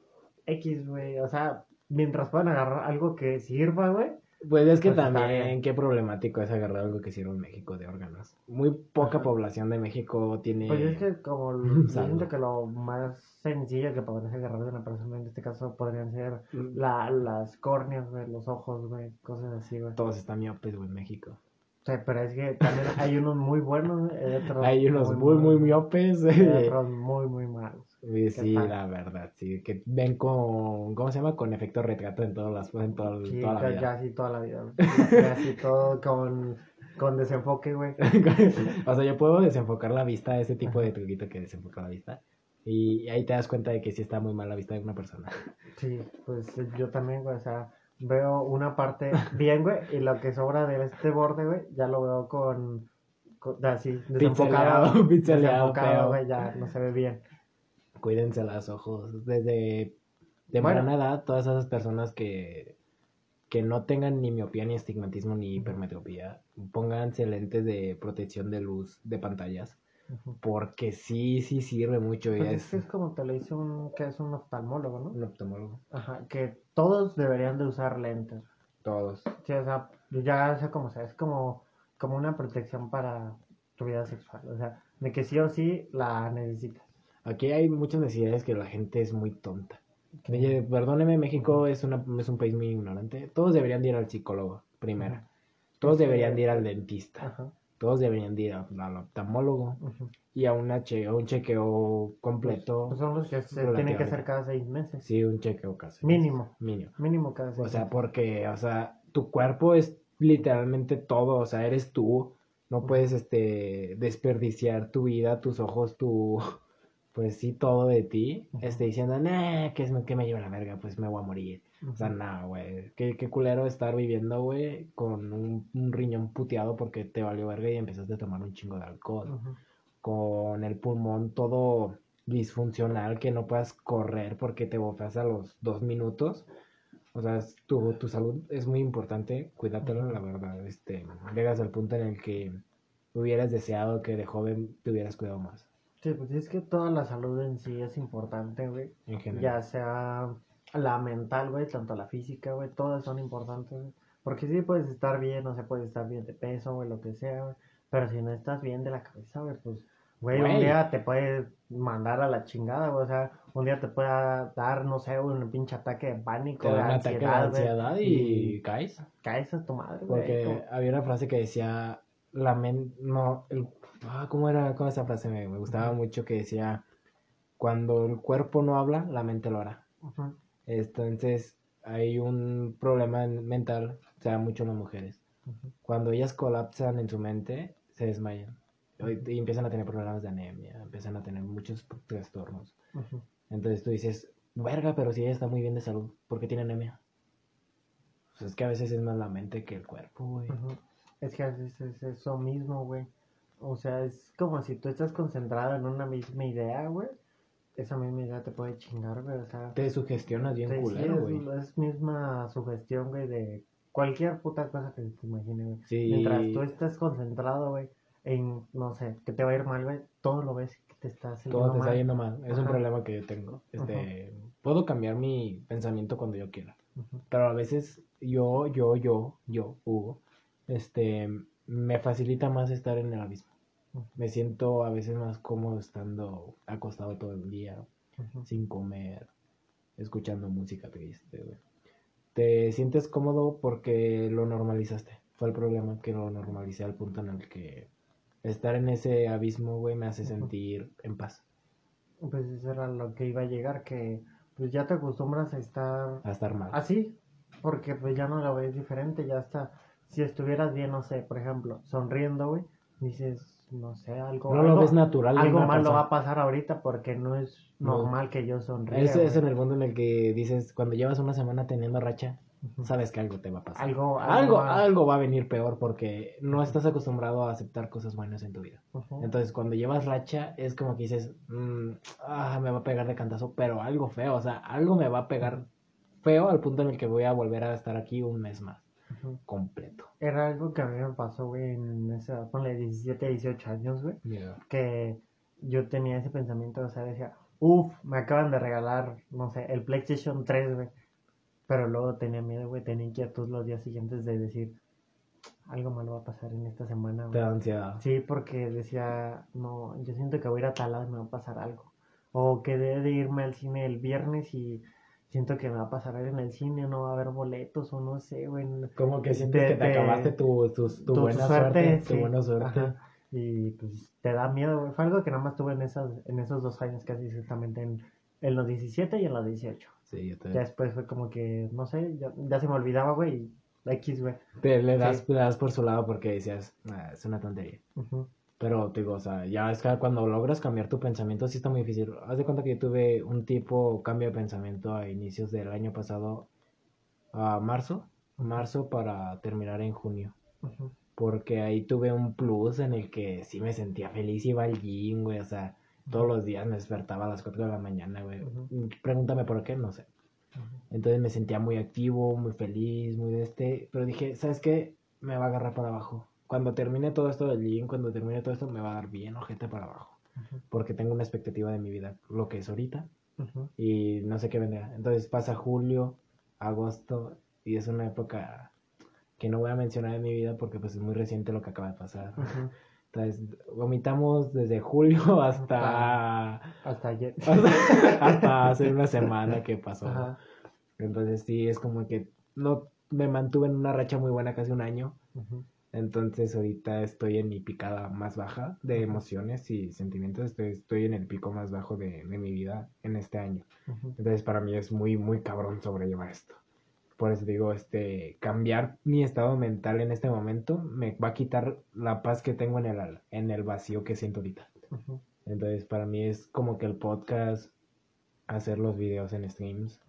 X, güey, o sea, mientras puedan agarrar algo que sirva, güey.
Pues es que
Pues
también, qué problemático es agarrar algo que sirve en México de órganos. Muy poca
Ajá.
población de México tiene...
Pues es que como l- yo
Salud.
siento que lo más sencillo que podrías agarrar de una persona en este caso podrían ser
Mm.
la, las córneas, güey, los ojos, güey, cosas así, güey.
Todos están miopes, güey, en México.
O sea, pero es que también hay unos muy buenos, güey, hay otros
Hay unos muy, muy
malos,
miopes.
y
eh,
otros muy, muy.
Sí, la verdad, sí. Que ven con, ¿cómo se llama? Con efecto retrato en todas las, en todo-
Sí,
toda la vida.
así toda la vida, así todo con, con desenfoque, güey.
o sea, yo puedo desenfocar la vista, ese tipo de truquito que desenfoca la vista. Y ahí te das cuenta de que sí está muy mal la vista de una persona.
Sí, pues yo también, güey, o sea, veo una parte bien, güey, y lo que sobra de este borde, güey, ya lo veo con, con así, desenfocado, desenfocado, güey, ya no se ve bien.
Cuídense los ojos. Desde
Bueno.
temprana edad, todas esas personas que, que no tengan ni miopía, ni estigmatismo, ni hipermetropía, pónganse lentes de protección de luz de pantallas. Porque sí, sí sirve mucho.
Pues
es
es como te lo dice un, que es un oftalmólogo, ¿no?
un oftalmólogo.
Ajá, que todos deberían de usar lentes.
Todos.
Sí, o sea, ya sea como sea, es como, como una protección para tu vida sexual, o sea, de que sí o sí la necesitas.
Aquí hay muchas necesidades que la gente es muy tonta. Oye, perdóneme, México es, una, es un país muy ignorante. Todos deberían de ir al psicólogo, primero.
Ujú.
Todos
Es que-
deberían de ir al dentista.
Ajá.
Todos deberían de ir al oftalmólogo y a una che- un chequeo completo.
Pues son los que se tienen que hacer cada seis meses.
Sí, un chequeo casi.
Mínimo.
Mínimo.
Mínimo cada seis
O sea,
meses.
porque, o sea, tu cuerpo es literalmente todo, o sea, eres tú. No puedes, este, desperdiciar tu vida, tus ojos, tu, pues sí, todo de ti,
Ujú.
este, diciendo, nah, que, es, que me lleva la verga, pues me voy a morir. O sea, no, güey, qué, qué culero estar viviendo, güey, con un, un riñón puteado porque te valió verga y empezaste a tomar un chingo de alcohol. Con el pulmón todo disfuncional que no puedas correr porque te bofeas a los dos minutos. O sea, es- tu, tu salud es muy importante, cuídatela, la verdad. Este, llegas al punto en el que hubieras deseado que de joven te hubieras cuidado más,
Sí, pues es que toda la salud en sí es importante, güey.
en general.
Ya sea la mental, güey, tanto la física, güey, todas son importantes, güey. Porque sí puedes estar bien, o sea, puedes estar bien de peso, güey, lo que sea, güey. Pero si no estás bien de la cabeza, güey, pues, güey, un día te puede mandar a la chingada, güey. O sea, un día te puede dar, no sé, un pinche ataque de pánico,
Te
de
da un ataque de
ansiedad,
ansiedad y caes.
caes a tu madre, güey.
Porque
como-
había una frase que decía, la mente, no, el, ah, ¿cómo era? ¿Cómo esa frase? Me, me gustaba mucho que decía, cuando el cuerpo no habla, la mente lo hará. Entonces, hay un problema en- mental, se da mucho en las mujeres. Cuando ellas colapsan en su mente, se desmayan. Y, y empiezan a tener problemas de anemia, empiezan a tener muchos trastornos. Entonces tú dices, verga, pero si ella está muy bien de salud, ¿por qué tiene anemia? Pues es que a veces es más la mente que el cuerpo, güey.
Es que es eso mismo, güey. O sea, es como si tú estás concentrado en una misma idea, güey. Esa misma idea te puede chingar, güey. O sea,
Te sugestionas bien
te- sí,
culero, güey.
es, es misma sugestión, güey, de cualquier puta cosa que te imagines, güey.
Sí.
Mientras tú estés concentrado, güey, en, no sé, que te va a ir mal, güey, todo lo ves que te está haciendo
Todo te está
mal.
yendo mal. Es un
Ajá.
problema que yo tengo. Este, puedo cambiar mi pensamiento cuando yo quiera.
Ujú,
Pero a veces yo, yo, yo, yo, Hugo, este, me facilita más estar en el abismo. Me siento a veces más cómodo estando acostado todo el día, sin comer, escuchando música triste, güey. Te sientes cómodo porque lo normalizaste. Fue el problema que lo normalicé al punto en el que estar en ese abismo, güey, me hace sentir en paz.
Pues eso era lo que iba a llegar, que pues ya te acostumbras a estar
A estar mal.
Así, porque pues ya no lo ves diferente, ya está. Si estuvieras bien, no sé, por ejemplo, sonriendo, güey, dices, no sé, algo.
no
algo,
lo ves natural.
algo malo va a pasar ahorita porque no es
No.
normal que yo sonríe.
Ese es en el mundo en el que dices, cuando llevas una semana teniendo racha, sabes que algo te va a pasar.
Algo, algo,
Algo,
va-
algo va a venir peor porque no estás acostumbrado a aceptar cosas buenas en tu vida. Entonces, cuando llevas racha, es como que dices, mm, ah, me va a pegar de cantazo, pero algo feo, o sea, algo me va a pegar feo al punto en el que voy a volver a estar aquí un mes más, Completo.
Era algo que a mí me pasó, güey, en esa edad, ponle 17, 18 años, güey, que yo tenía ese pensamiento, o sea, decía, uff, me acaban de regalar, no sé, el PlayStation 3, güey. Pero luego tenía miedo, güey, tenía inquietud los días siguientes de decir, algo malo va a pasar en esta semana,
Te
güey.
da ansiedad.
Sí, porque decía, no, yo siento que voy a ir a tal lado y me va a pasar algo. O que debe de irme al cine el viernes y siento que me va a pasar algo en el cine, no va a haber boletos o no sé, güey.
Como que sientes
De-
que te
de-
acabaste tu, tu, tu
tu
buena suerte, tu
sí.
buena suerte.
Ajá. Y pues te da miedo, güey. Fue algo que nada más tuve en, esas, en esos dos años casi exactamente, en, en los 17 y en los 18.
Sí, yo te...
Ya después fue como que, no sé, ya, ya se me olvidaba, güey, X, güey.
te le, das,
Sí.
le das por su lado porque decías, "Ah, es una tontería.
Ujú.
Pero, te digo, o sea, ya es que cuando logras cambiar tu pensamiento sí está muy difícil. Haz de cuenta que yo tuve un tipo cambio de pensamiento a inicios del año pasado, a marzo, marzo para terminar en junio. Porque ahí tuve un plus en el que sí me sentía feliz, iba al gym, güey, o sea, todos los días me despertaba a las 4 de la mañana, güey.
Ujú.
Pregúntame por qué, no sé. Entonces me sentía muy activo, muy feliz, muy de este. Pero dije, ¿sabes qué? Me va a agarrar para abajo. Cuando termine todo esto del gym, cuando termine todo esto, me va a dar bien ojete para abajo. Porque tengo una expectativa de mi vida, lo que es ahorita, y no sé qué vendrá. Entonces pasa julio, agosto, y es una época que no voy a mencionar en mi vida porque pues es muy reciente lo que acaba de pasar. Entonces, vomitamos desde julio hasta,
Hasta ayer.
hasta, hasta hace una semana que pasó.
Ajá.
Entonces sí, es como que no me mantuve en una racha muy buena casi un año.
Ujú.
Entonces ahorita estoy en mi picada más baja de emociones y sentimientos. Estoy, estoy en el pico más bajo de, de mi vida en este año.
Ujú.
Entonces para mí es muy, muy cabrón sobrellevar esto. Por eso digo, este, cambiar mi estado mental en este momento me va a quitar la paz que tengo en el, en el vacío que siento ahorita. Entonces para mí es como que el podcast, hacer los videos en streams,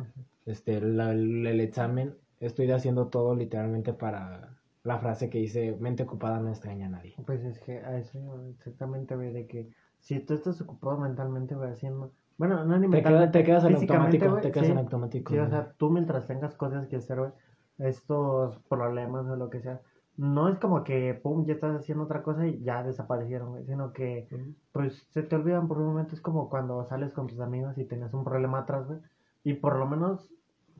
este, la- el, el examen, estoy haciendo todo literalmente para la frase que dice, mente ocupada no extraña a nadie.
Pues es que a eso exactamente, güey, de que si tú estás ocupado mentalmente, güey, haciendo... Bueno, no ni
Te, queda- te quedas en automático. Te quedas
sí.
en automático.
Sí, o sea, tú mientras tengas cosas que hacer, güey, estos problemas o lo que sea, no es como que, pum, ya estás haciendo otra cosa y ya desaparecieron, güey, sino que, pues, se te olvidan por un momento, es como cuando sales con tus amigos y tienes un problema atrás, güey, y por lo menos,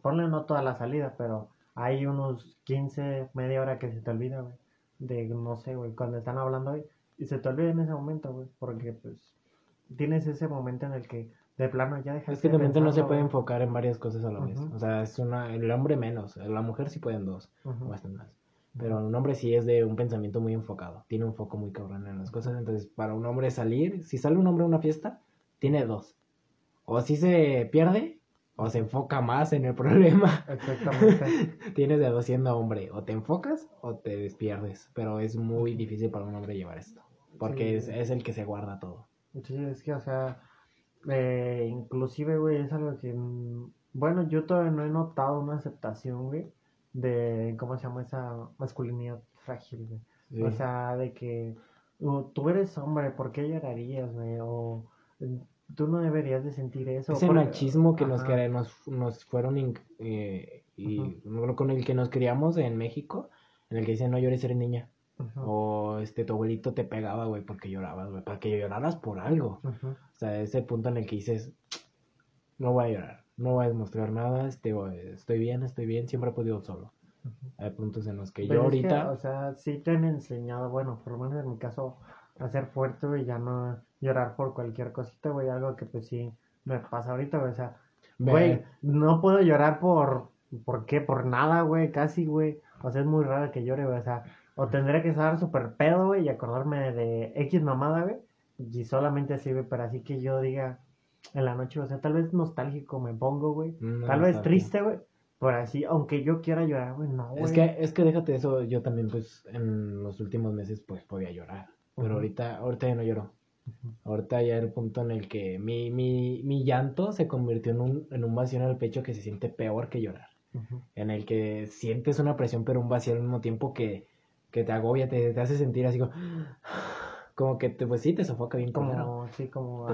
ponle no toda la salida, pero hay unos 15, media hora que se te olvida, güey, de, no sé, güey, cuando están hablando, güey, y se te olvida en ese momento, güey, porque, pues, tienes ese momento en el que, de plano, ya dejas
Es que
de
también no se puede enfocar en varias cosas a la vez.
Ujú.
O sea, es una, el hombre menos, la mujer sí pueden dos
Ujú.
o hasta más. Pero un hombre sí es de un pensamiento muy enfocado, tiene un foco muy cabrón en las cosas. Entonces, para un hombre salir, si sale un hombre a una fiesta, tiene dos. O si se pierde, o se enfoca más en el problema.
Exactamente.
Tienes de siendo hombre, o te enfocas o te despierdes. Pero es muy difícil para un hombre llevar esto, porque es,
Sí.
es el que se guarda todo.
Sí, es que, o sea, eh, inclusive, güey, es algo que, mm, bueno, yo todavía no he notado una aceptación, güey, de, ¿cómo se llama esa masculinidad frágil, güey?
Sí.
O sea, de que uh, tú eres hombre, ¿por qué llorarías, güey? O tú no deberías de sentir eso.
Ese
porque-
machismo que nos, cre- nos, nos fueron inc- eh, y con el que nos criamos en México, en el que dicen no llores, eres niña. O este, tu abuelito te pegaba, güey, porque llorabas, güey, para que lloraras por algo. O sea, ese punto en el que dices, no voy a llorar, no voy a demostrar nada, este, estoy bien, estoy bien, siempre he podido solo. Hay puntos en los que
Pero
yo
que,
ahorita,
o sea, sí te han enseñado, bueno, por lo menos en mi caso, a ser fuerte, güey, ya no llorar por cualquier cosita, güey, algo que pues sí me pasa ahorita, güey, o sea, güey, no puedo llorar por, ¿por qué? Por nada, güey, casi, güey, o sea, es muy raro que llore, güey, o sea, o tendré que estar súper pedo, güey, y acordarme de X mamada, güey, y solamente así, güey, pero así que yo diga en la noche, o sea, tal vez nostálgico me pongo, güey, tal vez triste, güey, pero así, aunque yo quiera llorar, güey, no, güey.
Es que, es que déjate eso, yo también pues en los últimos meses pues podía llorar, pero ahorita, ahorita ya no lloro. Ahorita ya el punto en el que mi, mi, mi llanto se convirtió en un, en un vacío en el pecho que se siente peor que llorar. En el que sientes una presión pero un vacío al mismo tiempo que, que te agobia, te, te hace sentir así como, como que te, pues sí, te sofoca bien como...
como sí como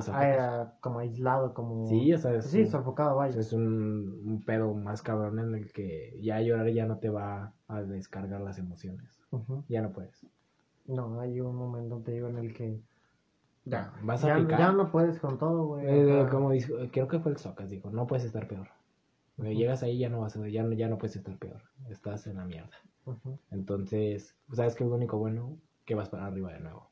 como aislado como
Sí, o sea, es,
sí
un-
sofocado vaya
es un, un pedo más cabrón en el que ya llorar ya no te va a descargar las emociones. Ya no puedes.
no hay un momento te digo en el que ya
Vas a
ya,
picar.
ya no puedes con todo güey
Eh, como dijo, creo que fue el Socas, dijo, no puedes estar peor.
Ujú.
llegas ahí ya no vas a, ya, no- ya no puedes estar peor. Estás en la mierda. Entonces, ¿sabes qué es lo único bueno? Que vas para arriba de nuevo.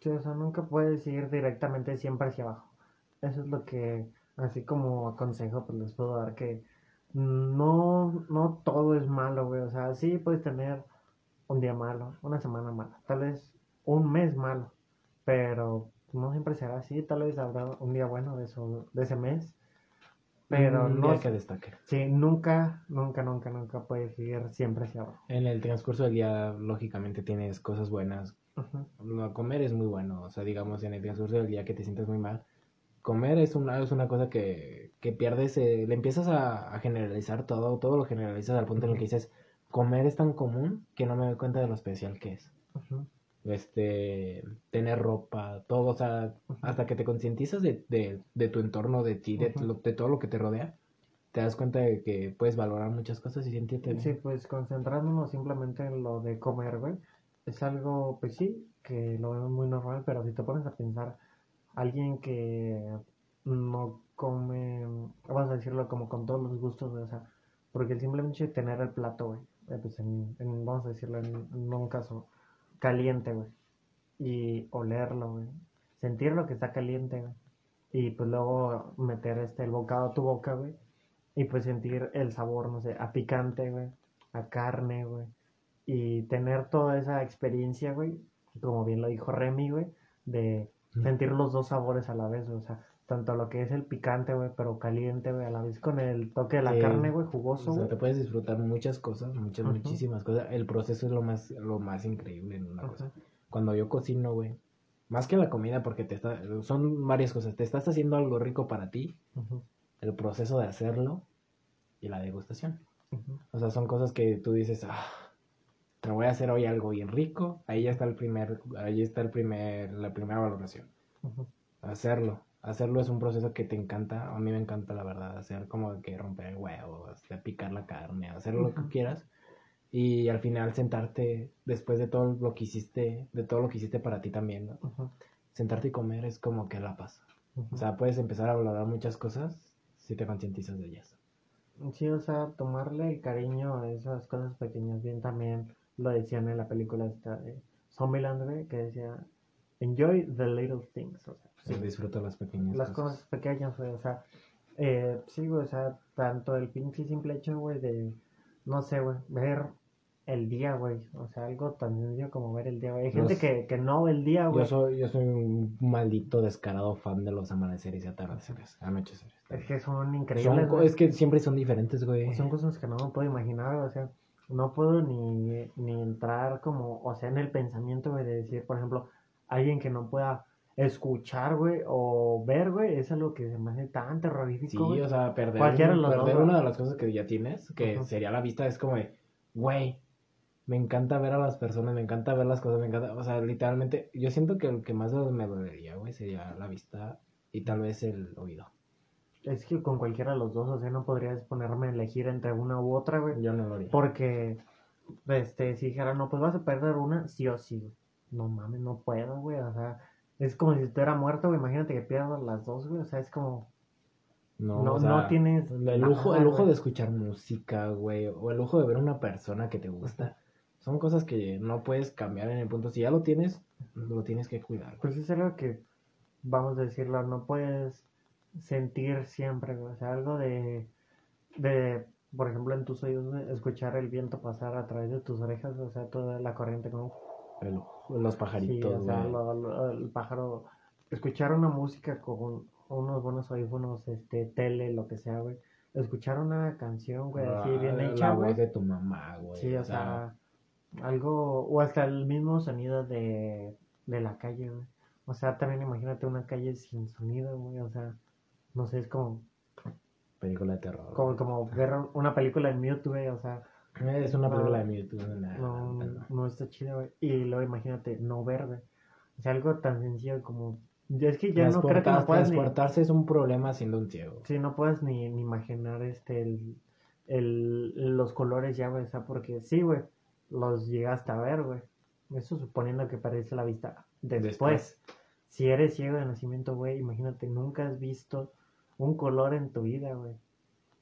Sí, o sea nunca puedes ir directamente siempre hacia abajo eso es lo que así como aconsejo pues les puedo dar que no no todo es malo güey o sea sí puedes tener un día malo una semana mala tal vez un mes malo pero no siempre será así tal vez habrá un día bueno de eso de ese mes pero
Un
no
día que destaque.
Sí, nunca, nunca, nunca, nunca puedes ir siempre hacia abajo.
En el transcurso del día, lógicamente, tienes cosas buenas.
Ujú,
No, comer es muy bueno. O sea, digamos, en el transcurso del día que te sientes muy mal, comer es una, es una cosa que, que pierdes, eh, le empiezas a, a generalizar todo, todo lo generalizas al punto en el que dices, comer es tan común que no me doy cuenta de lo especial que es.
ujú,
Este, tener ropa, todo, o sea, hasta que te concientizas de, de, de tu entorno, de ti, de, de todo lo que te rodea, te das cuenta de que puedes valorar muchas cosas y sentirte bien.
Sí, pues concentrándonos simplemente en lo de comer, güey, es algo, pues sí, que lo vemos muy normal, pero si te pones a pensar, alguien que no come, vamos a decirlo como con todos los gustos, güey, o sea, porque el simplemente tener el plato, güey, eh, pues en, en- vamos a decirlo en, en un caso caliente, güey, y olerlo, güey, sentir lo que está caliente, güey, y pues luego meter este el bocado a tu boca, güey, y pues sentir el sabor, no sé, a picante, güey, a carne, güey, y tener toda esa experiencia, güey, como bien lo dijo Remy, güey, de sentir los dos sabores a la vez, o sea, tanto lo que es el picante, güey, pero caliente, güey, a la vez con el toque de la carne, güey,
O
jugoso,
sea,
güey.
te puedes disfrutar muchas cosas, muchas, muchísimas cosas. El proceso es lo más, lo más increíble en una cosa. Cuando yo cocino, güey, más que la comida, porque te está, son varias cosas. Te estás haciendo algo rico para ti, el proceso de hacerlo y la degustación. O sea, son cosas que tú dices, ah, te voy a hacer hoy algo bien rico. Ahí ya está el primer, ahí está el primer, la primera valoración. Hacerlo. Hacerlo es un proceso que te encanta. A mí me encanta, la verdad. Hacer como que romper el huevo, este, picar la carne, hacer lo que quieras. Y al final sentarte, después de todo lo que hiciste, de todo lo que hiciste para ti también, Sentarte y comer es como que la paz. O sea, puedes empezar a valorar muchas cosas si te concientizas de ellas.
Sí, o sea, tomarle el cariño a esas cosas pequeñas. Bien, también lo decían en la película esta de Zombieland, que decía, enjoy the little things. O sea,
Sí,
sí,
disfruta las pequeñas
las
cosas.
cosas pequeñas, güey, o sea, eh, sí, güey, o sea, tanto el pinche simple hecho, güey, de, no sé, güey, ver el día, güey, o sea, algo tan sencillo como ver el día, güey. Hay gente
Los-
que, que no ve el día, güey.
Yo soy, yo soy un maldito descarado fan de los amaneceres y atardeceres, anocheceres.
Es que son
Son
increíbles, güey.
es que siempre son diferentes, güey.
Son cosas que no me puedo imaginar, o sea, no puedo ni, ni entrar como, o sea, en el pensamiento, güey, de decir, por ejemplo, alguien que no pueda escuchar, güey, o ver, güey, es algo que se me hace tan
Sí,
terrorífico, güey.
o sea, perder,
Cualquiera
un- perder
dos,
una de las cosas que ya tienes, que sería la vista, es como de, güey, me encanta ver a las personas, me encanta ver las cosas, me encanta, o sea, literalmente, yo siento que lo que más me dolería, güey, sería la vista y tal vez el oído.
Es que con cualquiera de los dos, o sea, no podrías ponerme a elegir entre una u otra, güey.
Yo no lo haría.
Porque, este, si dijera, no, pues vas a perder una, sí o sí. No mames, no puedo, güey. O sea, es como si estuviera muerto, güey. Imagínate que pierdas las dos, güey. O sea, es como,
No,
no-
o sea,
no tienes
el lujo, el lujo de escuchar música, güey, o el lujo de ver una persona que te gusta. Son cosas que no puedes cambiar en el punto. Si ya lo tienes, lo tienes que cuidar.
pues es algo que, vamos a decirlo, no puedes sentir siempre, güey. O sea, algo de, de, por ejemplo, en tus oídos, escuchar el viento pasar a través de tus orejas, o sea, toda la corriente como...
El- los
Sí,
pajaritos,
o sea,
güey.
lo- lo- el pájaro, escuchar una música con unos buenos audífonos, este, tele, lo que sea, güey. Escuchar una canción, güey, así bien
la,
hecha,
la voz de tu mamá, güey.
Sí, o sea, algo, o hasta el mismo sonido de, de la calle, güey. O sea, también imagínate una calle sin sonido, güey, o sea, no sé, es como,
película de terror.
como, como ver una película en mute, güey, o sea,
Es una película de Mewtwo.
no,
no.
no está chido, güey. Y luego imagínate, no ver, güey. O sea, algo tan sencillo como, es que ya no creo que no puedas ni,
transportarse es un problema siendo un ciego.
Sí, no puedes ni, ni imaginar este el, el- los colores ya, güey. O sea, porque sí, güey, los llegaste a ver, güey. Eso suponiendo que parece la vista después.
Después.
Si eres ciego de nacimiento, güey, imagínate, nunca has visto un color en tu vida, güey.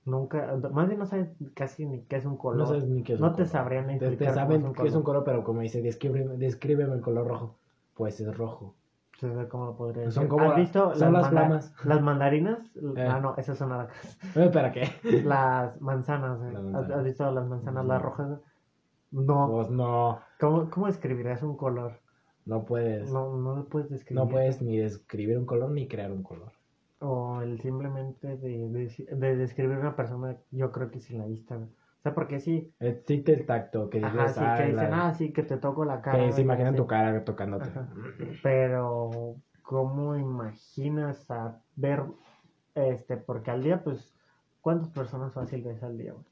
Nunca, más bien no sabes casi ni qué es un color.
No sabes ni qué es
No
un
te
color.
sabrían
Te-
explicar
Te,
cómo
saben
es
que es un
color.
pero como dice, descríbeme, descríbeme el color rojo. Pues es rojo.
No cómo lo podría
Son como-
¿Has visto
son las flamas.
las mandarinas?
Eh.
Ah, no, esas son las
Eh, ¿Para qué?
Las manzanas.
Las
¿Has,
manzanas.
has visto las manzanas,
No.
las rojas? No.
Pues no,
¿Cómo, ¿Cómo describirías un color?
no puedes. No,
No, no lo puedes describir.
puedes ni describir un color ni crear un color.
O el simplemente de, de, de describir una persona, yo creo que sin la vista. O sea, porque sí.
Existe el tacto que
Ajá, sí,
ah,
que dicen,
la-
ah, sí, que te toco la cara.
que se imaginan
sí.
tu cara tocándote.
Ajá. Pero, ¿cómo imaginas a ver, este, porque al día, pues, ¿cuántas personas fácil ves al día, güey?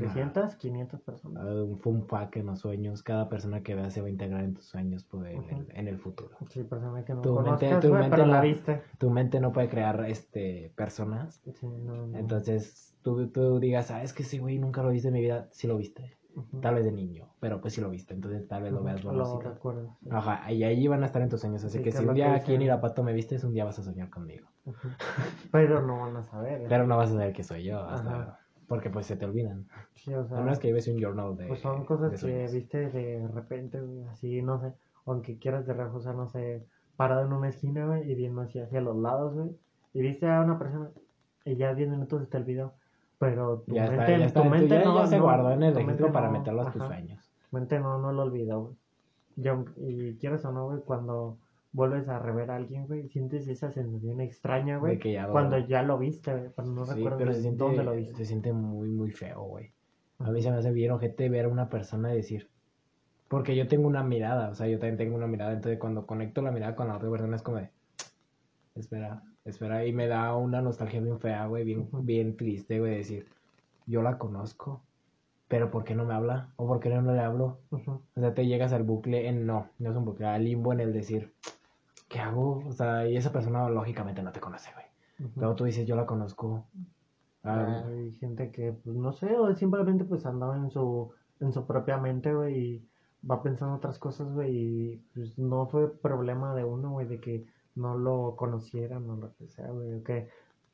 ¿300, 500 personas?
Ah, Un fun fact en los sueños, cada persona que veas se va a integrar en tus sueños pues, en, el, en el futuro.
Sí, personas que no
Tu mente- tu mente
la viste.
Tu mente no puede crear este personas.
Sí, no, no.
Entonces tú, tú digas, ah, es que ese güey nunca lo viste en mi vida. Sí lo viste. Tal vez de niño, pero pues sí lo viste. Entonces tal vez lo veas
Lo
borrosito.
recuerdo. sí.
Ajá, y ahí van a estar en tus sueños. Así
Sí,
que
que
si un
lo
día aquí en. Irapato me vistes, un día vas a soñar conmigo.
Pero no van a saber. ¿eh?
Pero no vas a saber que soy yo. hasta-. Porque pues se te olvidan.
Sí, o sea,
A menos que lleves un journal de.
pues son cosas que viste de repente, así, no sé, aunque quieras de reojo, o sea, no sé, parado en una esquina, güey, y viendo así hacia los lados, güey, y viste a una persona, y ya 10 minutos está el video, pero tu
Ya
mente,
está, ya está.
tu
en tu-
mente
ya,
no,
ya se
no-
guardó en el registro para meterlo a tus
ajá,
sueños.
tu mente no, no lo olvidó, güey. Y, y quieres o no, güey, cuando vuelves a rever a alguien, güey, sientes esa sensación extraña, güey, cuando ya lo viste, güey, pero no
Sí,
recuerdo
pero se siente,
dónde lo viste.
se siente muy, muy feo, güey. A mí se me hace bien ojete ver a una persona y decir. Porque yo tengo una mirada, o sea, yo también tengo una mirada. Entonces, cuando conecto la mirada con la otra persona, es como de. Espera, espera. Y me da una nostalgia bien fea, güey, bien, bien triste, güey, decir. Yo la conozco, pero ¿por qué no me habla? ¿O por qué no le hablo?
Ujú.
O sea, te llegas al bucle en no, no es un bucle, al limbo en el decir. ¿Qué hago? O sea, y esa persona lógicamente no te conoce, güey.
Ujú.
Luego tú dices, yo la conozco. Ah,
Hay gente que, pues, no sé, o simplemente pues andaba en su, en su propia mente, güey, y va pensando otras cosas, güey, y pues no fue problema de uno, güey, de que no lo conocieran o lo que sea, güey, o que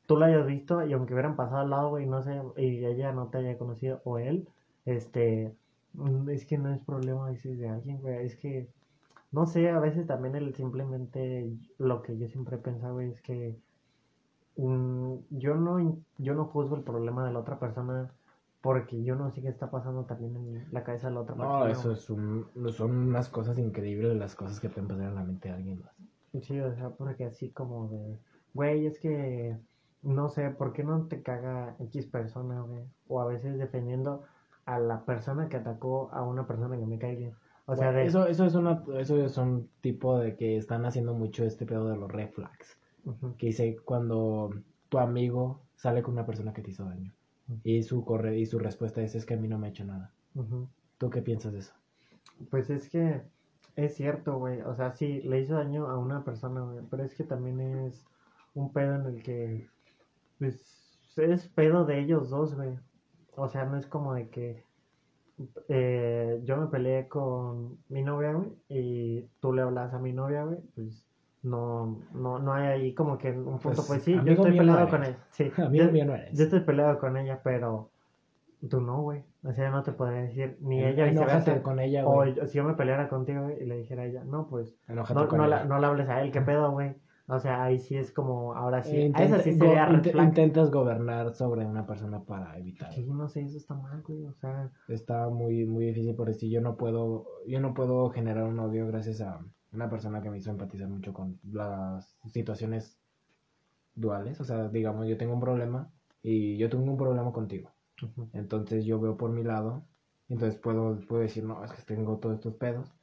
tú lo hayas visto y aunque hubieran pasado al lado, güey, no sé, y ella no te haya conocido, o él, este, mm, es que no es problema, dices, de alguien, güey, es que, no sé, a veces también el simplemente, lo que yo siempre he pensado, es que yo no yo no juzgo el problema de la otra persona porque yo no sé qué está pasando también en la cabeza de la otra
no,
persona.
eso es un, son unas cosas increíbles las cosas que pueden pasar en la mente de alguien más.
Sí, o sea, porque así como de, güey, es que no sé, ¿por qué no te caga X persona, güey? O a veces defendiendo a la persona que atacó a una persona que me cae bien. O sea,
Güey,
de
eso, eso es una, eso es un tipo de que están haciendo mucho este pedo de los red flags.
Ujú,
Que dice cuando tu amigo sale con una persona que te hizo daño. Y su corre, y su respuesta es, es que a mí no me ha hecho nada. ¿Tú qué piensas de eso?
Pues es que es cierto, güey. O sea, sí, le hizo daño a una persona, güey. Pero es que también es un pedo en el que, pues, es pedo de ellos dos, güey. O sea, no es como de que eh, yo me peleé con mi novia, güey, y tú le hablas a mi novia, güey. Pues no, no, no hay ahí como que un punto,
Pues,
pues, sí, yo estoy
no
peleado con ella. Sí,
Amigo
yo,
no eres.
yo estoy peleado con ella, pero tú no, güey. O sea, no te podría decir ni ella viceversa.
con ella,
O
güey.
si yo me peleara contigo güey, y le dijera a ella, no, pues
Enójate
no,
con
no,
ella.
la, no le hables a él, ¿qué pedo, güey? O sea, ahí sí es como, ahora sí,
Eh,
a sería
int- intentas gobernar sobre una persona para evitar.
Sí, no sé, eso está mal, güey, o sea,
Está muy, muy difícil por eso. Yo no puedo, yo no puedo generar un odio gracias a una persona que me hizo empatizar mucho con las situaciones duales. O sea, digamos, yo tengo un problema y yo tengo un problema contigo. Entonces yo veo por mi lado. Entonces puedo, puedo decir, no, es que tengo todos estos pedos.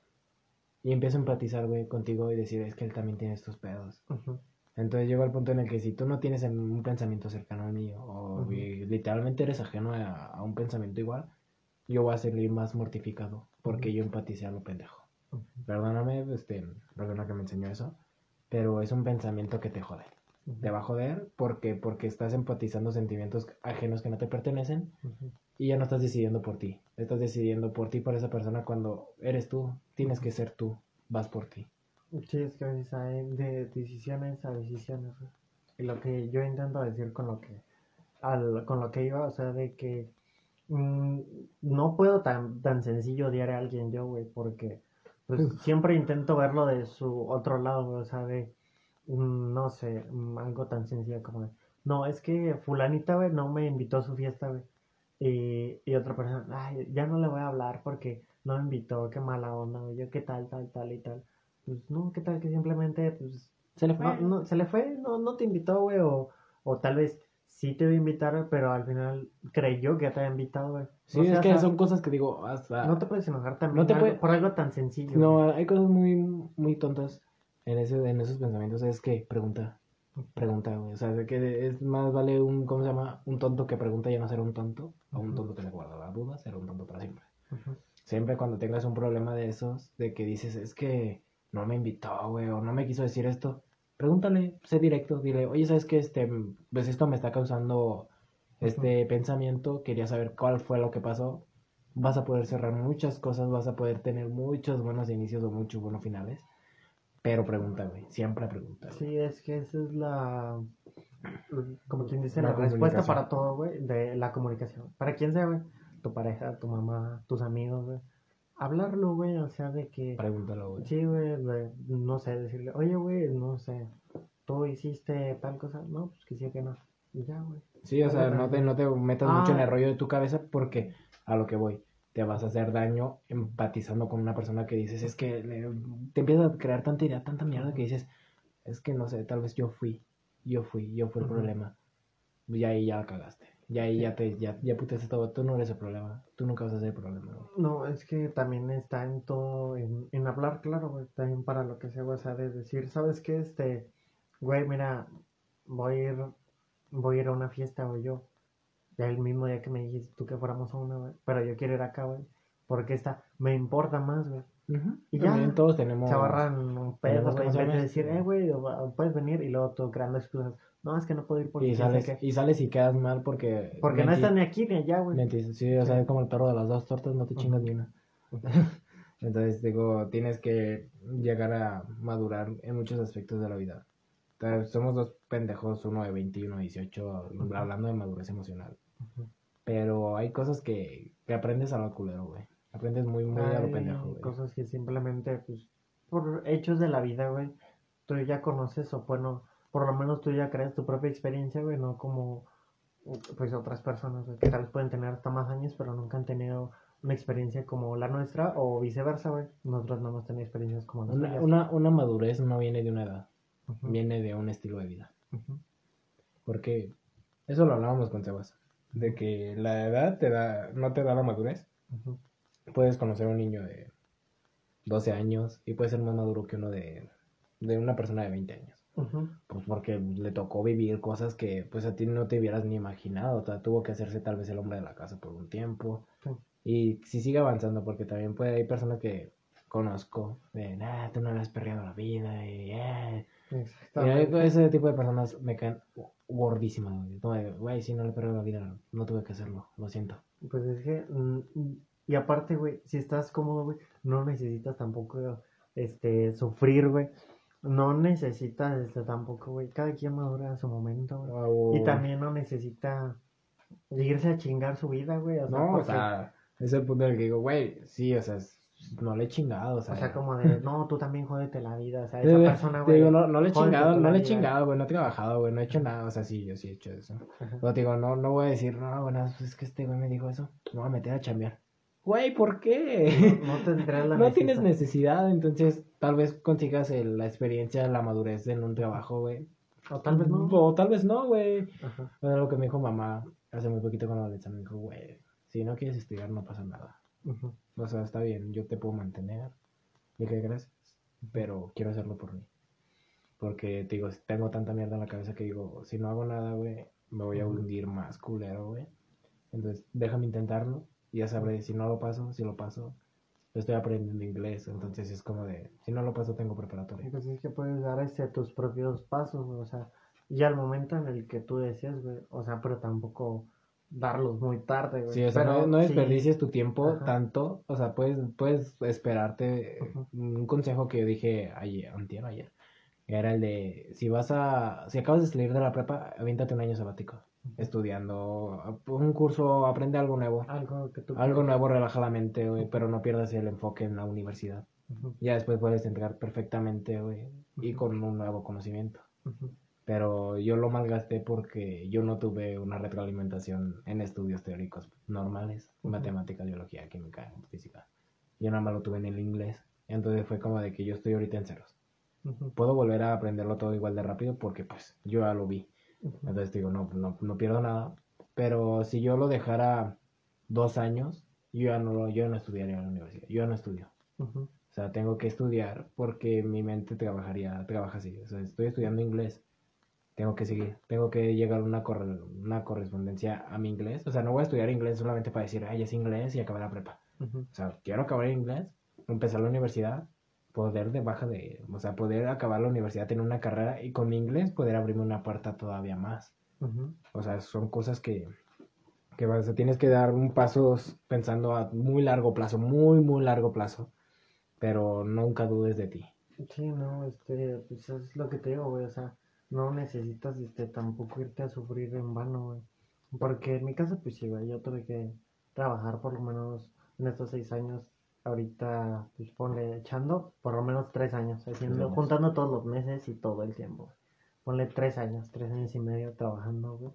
Y empiezo a empatizar, güey, contigo y decir, es que él también tiene estos pedos. Entonces llego al punto en el que si tú no tienes en- un pensamiento cercano al mío, o literalmente eres ajeno a, a un pensamiento igual, yo voy a salir más mortificado porque yo empaticé a lo pendejo. Perdóname, este, perdona que me enseñó eso, pero es un pensamiento que te jode. Va a joder porque, porque estás empatizando sentimientos ajenos que no te pertenecen y ya no estás decidiendo por ti. Estás decidiendo por ti, por esa persona cuando eres tú. Tienes que ser tú. Vas por ti.
Sí, es que a veces hay de decisiones a decisiones. Y lo que yo intento decir con lo que, al, con lo que iba, o sea, de que mm, no puedo tan, tan sencillo odiar a alguien yo, güey, porque pues siempre intento verlo de su otro lado, güey, o sea, de, no sé, algo tan sencillo como de, no, es que fulanita, güey, no me invitó a su fiesta, güey. Y, y otra persona, ay, ya no le voy a hablar porque no me invitó, qué mala onda, güey, yo qué tal, tal, tal y tal. Pues no, qué tal que simplemente, pues,
Se le
no, no, se le fue, no, no te invitó, güey, o, o tal vez sí te iba a invitar, pero al final creyó que te había invitado, güey.
Sí,
No
es que son cosas que digo, hasta...
No te puedes enojar también
No te
algo-
puede-
por algo tan sencillo. güey.
No, hay cosas muy, muy tontas en, ese, en esos pensamientos. Es que pregunta, pregunta, güey. O sea, de que es más vale un, ¿cómo se llama? Un tonto que pregunta y ya no ser un tonto. O un tonto que se guarda la duda, ser un tonto para siempre. Siempre cuando tengas un problema de esos, de que dices, es que no me invitó, güey, o no me quiso decir esto, pregúntale, sé directo, dile, oye, ¿sabes qué? Este, pues esto me está causando este pensamiento, quería saber cuál fue lo que pasó. Vas a poder cerrar muchas cosas, vas a poder tener muchos buenos inicios o muchos buenos finales. Pero pregunta, güey, siempre pregunta. güey.
Sí, es que esa es la, como quien dice,
La
la, respuesta para todo, güey, de la comunicación. Para quien sea, güey, tu pareja, tu mamá, tus amigos, güey. Hablarlo, güey, o sea, de que...
Pregúntalo, güey.
Sí, güey, no sé, decirle, oye, güey, no sé, tú hiciste tal cosa, no, pues que sí que no, y ya, güey.
Sí, o sea, no te, no te metas
Ah.
mucho en el rollo de tu cabeza porque a lo que voy, te vas a hacer daño empatizando con una persona que dices, es que le- te empieza a crear tanta idea, tanta mierda que dices, es que no sé, tal vez yo fui, yo fui, yo fui el problema. Y ahí ya cagaste. Y ahí ya te, ya, ya puteaste todo, tú no eres el problema, tú nunca vas a ser el problema. güey.
No, es que también está en todo, en, en hablar claro, güey, también para lo que sea, güey, o sea, de decir, ¿sabes qué? Este, güey, mira, voy a ir, voy a ir a una fiesta, güey, yo, el mismo día que me dijiste tú que fuéramos a una, güey, pero yo quiero ir acá, güey, porque esta me importa más, güey. Y ya,
También todos tenemos...
Se ahorran un pedo, güey, en vez de decir, eh, güey, puedes venir y luego tú creando excusas. No, es que no puedo ir porque
Y sales, y sales y quedas mal porque...
Porque no estás ni aquí ni allá, güey.
Sí, o sea, es como el perro de las dos tortas, no te chingas ni una. Entonces, digo, tienes que llegar a madurar en muchos aspectos de la vida. Sea, somos dos pendejos, uno de 20 y uno de 18,
Ujú.
hablando de madurez emocional. Pero hay cosas que, que aprendes a lo culero, güey. Aprendes muy, muy a lo pendejo, güey.
cosas que simplemente, pues, por hechos de la vida, güey, tú ya conoces o, bueno, por lo menos tú ya creas tu propia experiencia, güey, no como, pues, otras personas, güey, que tal vez pueden tener hasta más años, pero nunca han tenido una experiencia como la nuestra o viceversa, güey. Nosotros no hemos tenido experiencias como las
Una, una, una madurez no viene de una edad, viene de un estilo de vida. Porque eso lo hablábamos con Sebas. De que la edad te da, no te da la madurez. Puedes conocer a un niño de 12 años y puede ser más maduro que uno de, de una persona de 20 años. Pues porque le tocó vivir cosas que pues a ti no te hubieras ni imaginado. O sea, tuvo que hacerse tal vez el hombre de la casa por un tiempo. Y si sigue avanzando, porque también puede, hay personas que conozco de, nah, tú no le has perreado la vida. Y, eh".
Exactamente.
ese tipo de personas me caen gordísimas. güey. Güey, si no le perreo la vida, no tuve que hacerlo, lo siento.
Pues es que, mm, y aparte, güey, si estás cómodo, güey, no necesitas tampoco, este, sufrir, güey. No necesitas, este, tampoco, güey. Cada quien madura a su momento, güey.
O-
Y también no necesita irse a chingar su vida, güey. O sea,
No, o
porque-
sea, es el punto en el que digo, güey, sí, o sea, es- no le he chingado, o sea.
o sea, como de, no, tú también jódete la vida. O sea, esa persona, güey.
digo, no, no le he chingado, no le he chingado, güey, no he trabajado, güey, no he hecho nada, o sea, sí, yo sí he hecho eso.
Ajá.
Te digo, no, no voy a decir, no, bueno, pues es que este güey me dijo eso, me voy a meter a chambear. Güey, ¿por qué?
No, no tendrás la
no tienes
necesidad.
entonces tal vez consigas el- la experiencia, la madurez en un trabajo, güey.
O tal vez no.
O tal vez no, güey.
Ajá.
Era lo que me dijo mamá hace muy poquito cuando le me dijo, güey, si no quieres estudiar no pasa nada.
Ujú.
O sea, está bien, yo te puedo mantener. Dije, gracias, pero quiero hacerlo por mí. Porque, te digo, tengo tanta mierda en la cabeza que digo, si no hago nada, güey, me voy a hundir más culero, güey. Entonces, déjame intentarlo y ya sabré si no lo paso, si lo paso. Estoy aprendiendo inglés, entonces es como de, si no lo paso, tengo preparatoria.
Pues es que puedes dar este, tus propios pasos, o sea, ya al momento en el que tú deseas, güey, o sea, pero tampoco darlos muy tarde, güey.
Sí, o sea,
Pero
no, no
sí,
desperdicies tu tiempo
Ajá.
tanto. O sea, puedes, puedes esperarte.
Ujú.
Un consejo que yo dije ayer, antier, ayer, era el de, si vas a, si acabas de salir de la prepa, aviéntate un año sabático, estudiando un curso, aprende algo nuevo.
Algo que tú
Algo nuevo relaja la mente, güey, pero no pierdas el enfoque en la universidad. Ya después puedes entrar perfectamente, güey, y con un nuevo conocimiento. Pero yo lo malgasté porque yo no tuve una retroalimentación en estudios teóricos normales,
Ujú.
matemática, biología, química, física. Yo nada más lo tuve en el inglés. Entonces fue como de que yo estoy ahorita en ceros. Puedo volver a aprenderlo todo igual de rápido porque pues yo ya lo vi. Entonces digo, no, no, no pierdo nada. Pero si yo lo dejara dos años, yo ya no, lo- yo no estudiaría en la universidad. Yo ya no estudio. O sea, tengo que estudiar porque mi mente trabajaría, trabaja así. O sea, estoy estudiando inglés, tengo que seguir, tengo que llegar a una, corre- una correspondencia a mi inglés. O sea, no voy a estudiar inglés solamente para decir, ay, es inglés y acabar la prepa. O sea, quiero acabar el inglés, empezar la universidad, poder de baja de, o sea, poder acabar la universidad, tener una carrera y con mi inglés poder abrirme una puerta todavía más. O sea, son cosas que, que vas, tienes que dar un paso pensando a muy largo plazo, muy, muy largo plazo. Pero nunca dudes de ti.
Sí, no, este, pues es lo que te digo, güey, o sea, no necesitas, este, tampoco irte a sufrir en vano, güey. Porque en mi caso, pues sí, güey, yo tuve que trabajar por lo menos en estos seis años, ahorita, pues ponle echando, por lo menos tres años, haciendo,
años.
juntando todos los meses y todo el tiempo. Ponle tres años, tres años y medio trabajando, güey.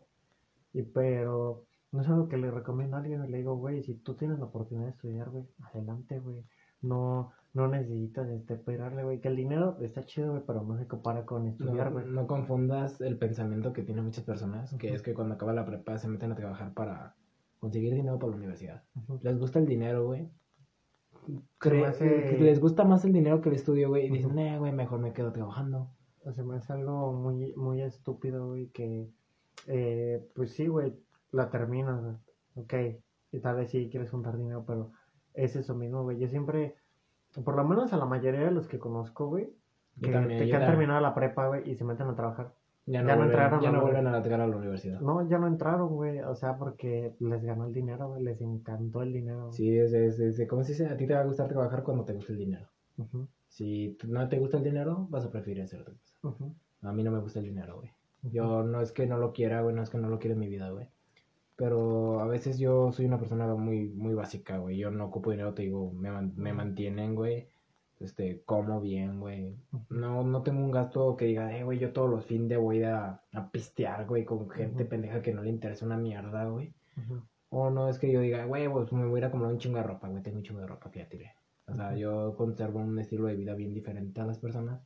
Y pero, no es algo que le recomiendo a alguien, le digo, güey, si tú tienes la oportunidad de estudiar, güey, adelante, güey. No, no necesitas este, esperarle, güey. Que el dinero está chido, güey, pero no se compara con estudiar,
No,
güey.
no confundas el pensamiento que tienen muchas personas, que es que cuando acaba la prepa se meten a trabajar para conseguir dinero para la universidad. Les gusta el dinero, güey.
Hace-
Les gusta más el dinero que el estudio, güey. Y dicen, eh, güey, mejor me quedo trabajando.
O sea, me hace algo muy, muy estúpido, güey, que, eh, pues sí, güey, la terminas, güey. Ok, y tal vez sí quieres juntar dinero, pero es eso mismo, güey. Yo siempre Por lo menos a la mayoría de los que conozco, güey, que,
también,
que han terminado la prepa, güey, y se meten a trabajar.
Ya no,
Ya no
vuelven,
entraron
ya no
la-
vuelven a llegar a la universidad.
No, ya no entraron, güey, o sea, porque les ganó el dinero, güey, les encantó el dinero. güey.
Sí, es, es, es- ¿cómo se dice? A ti te va a gustar trabajar cuando te guste el dinero. Si no te gusta el dinero, vas a preferir hacer otra cosa. A mí no me gusta el dinero, güey. Yo no es que no lo quiera, güey, no es que no lo quiera en mi vida, güey. Pero a veces yo soy una persona muy, muy básica, güey. Yo no ocupo dinero, te digo, me, me mantienen, güey. Este, como bien, güey. No, no tengo un gasto que diga, eh, güey, yo todos los fines voy a, a pistear, güey, con gente pendeja que no le interesa una mierda, güey. O no es que yo diga, güey, pues me voy a ir a comprar un chingo de ropa, güey, tengo un chingo de ropa que ya tiré. O sea, yo conservo un estilo de vida bien diferente a las personas.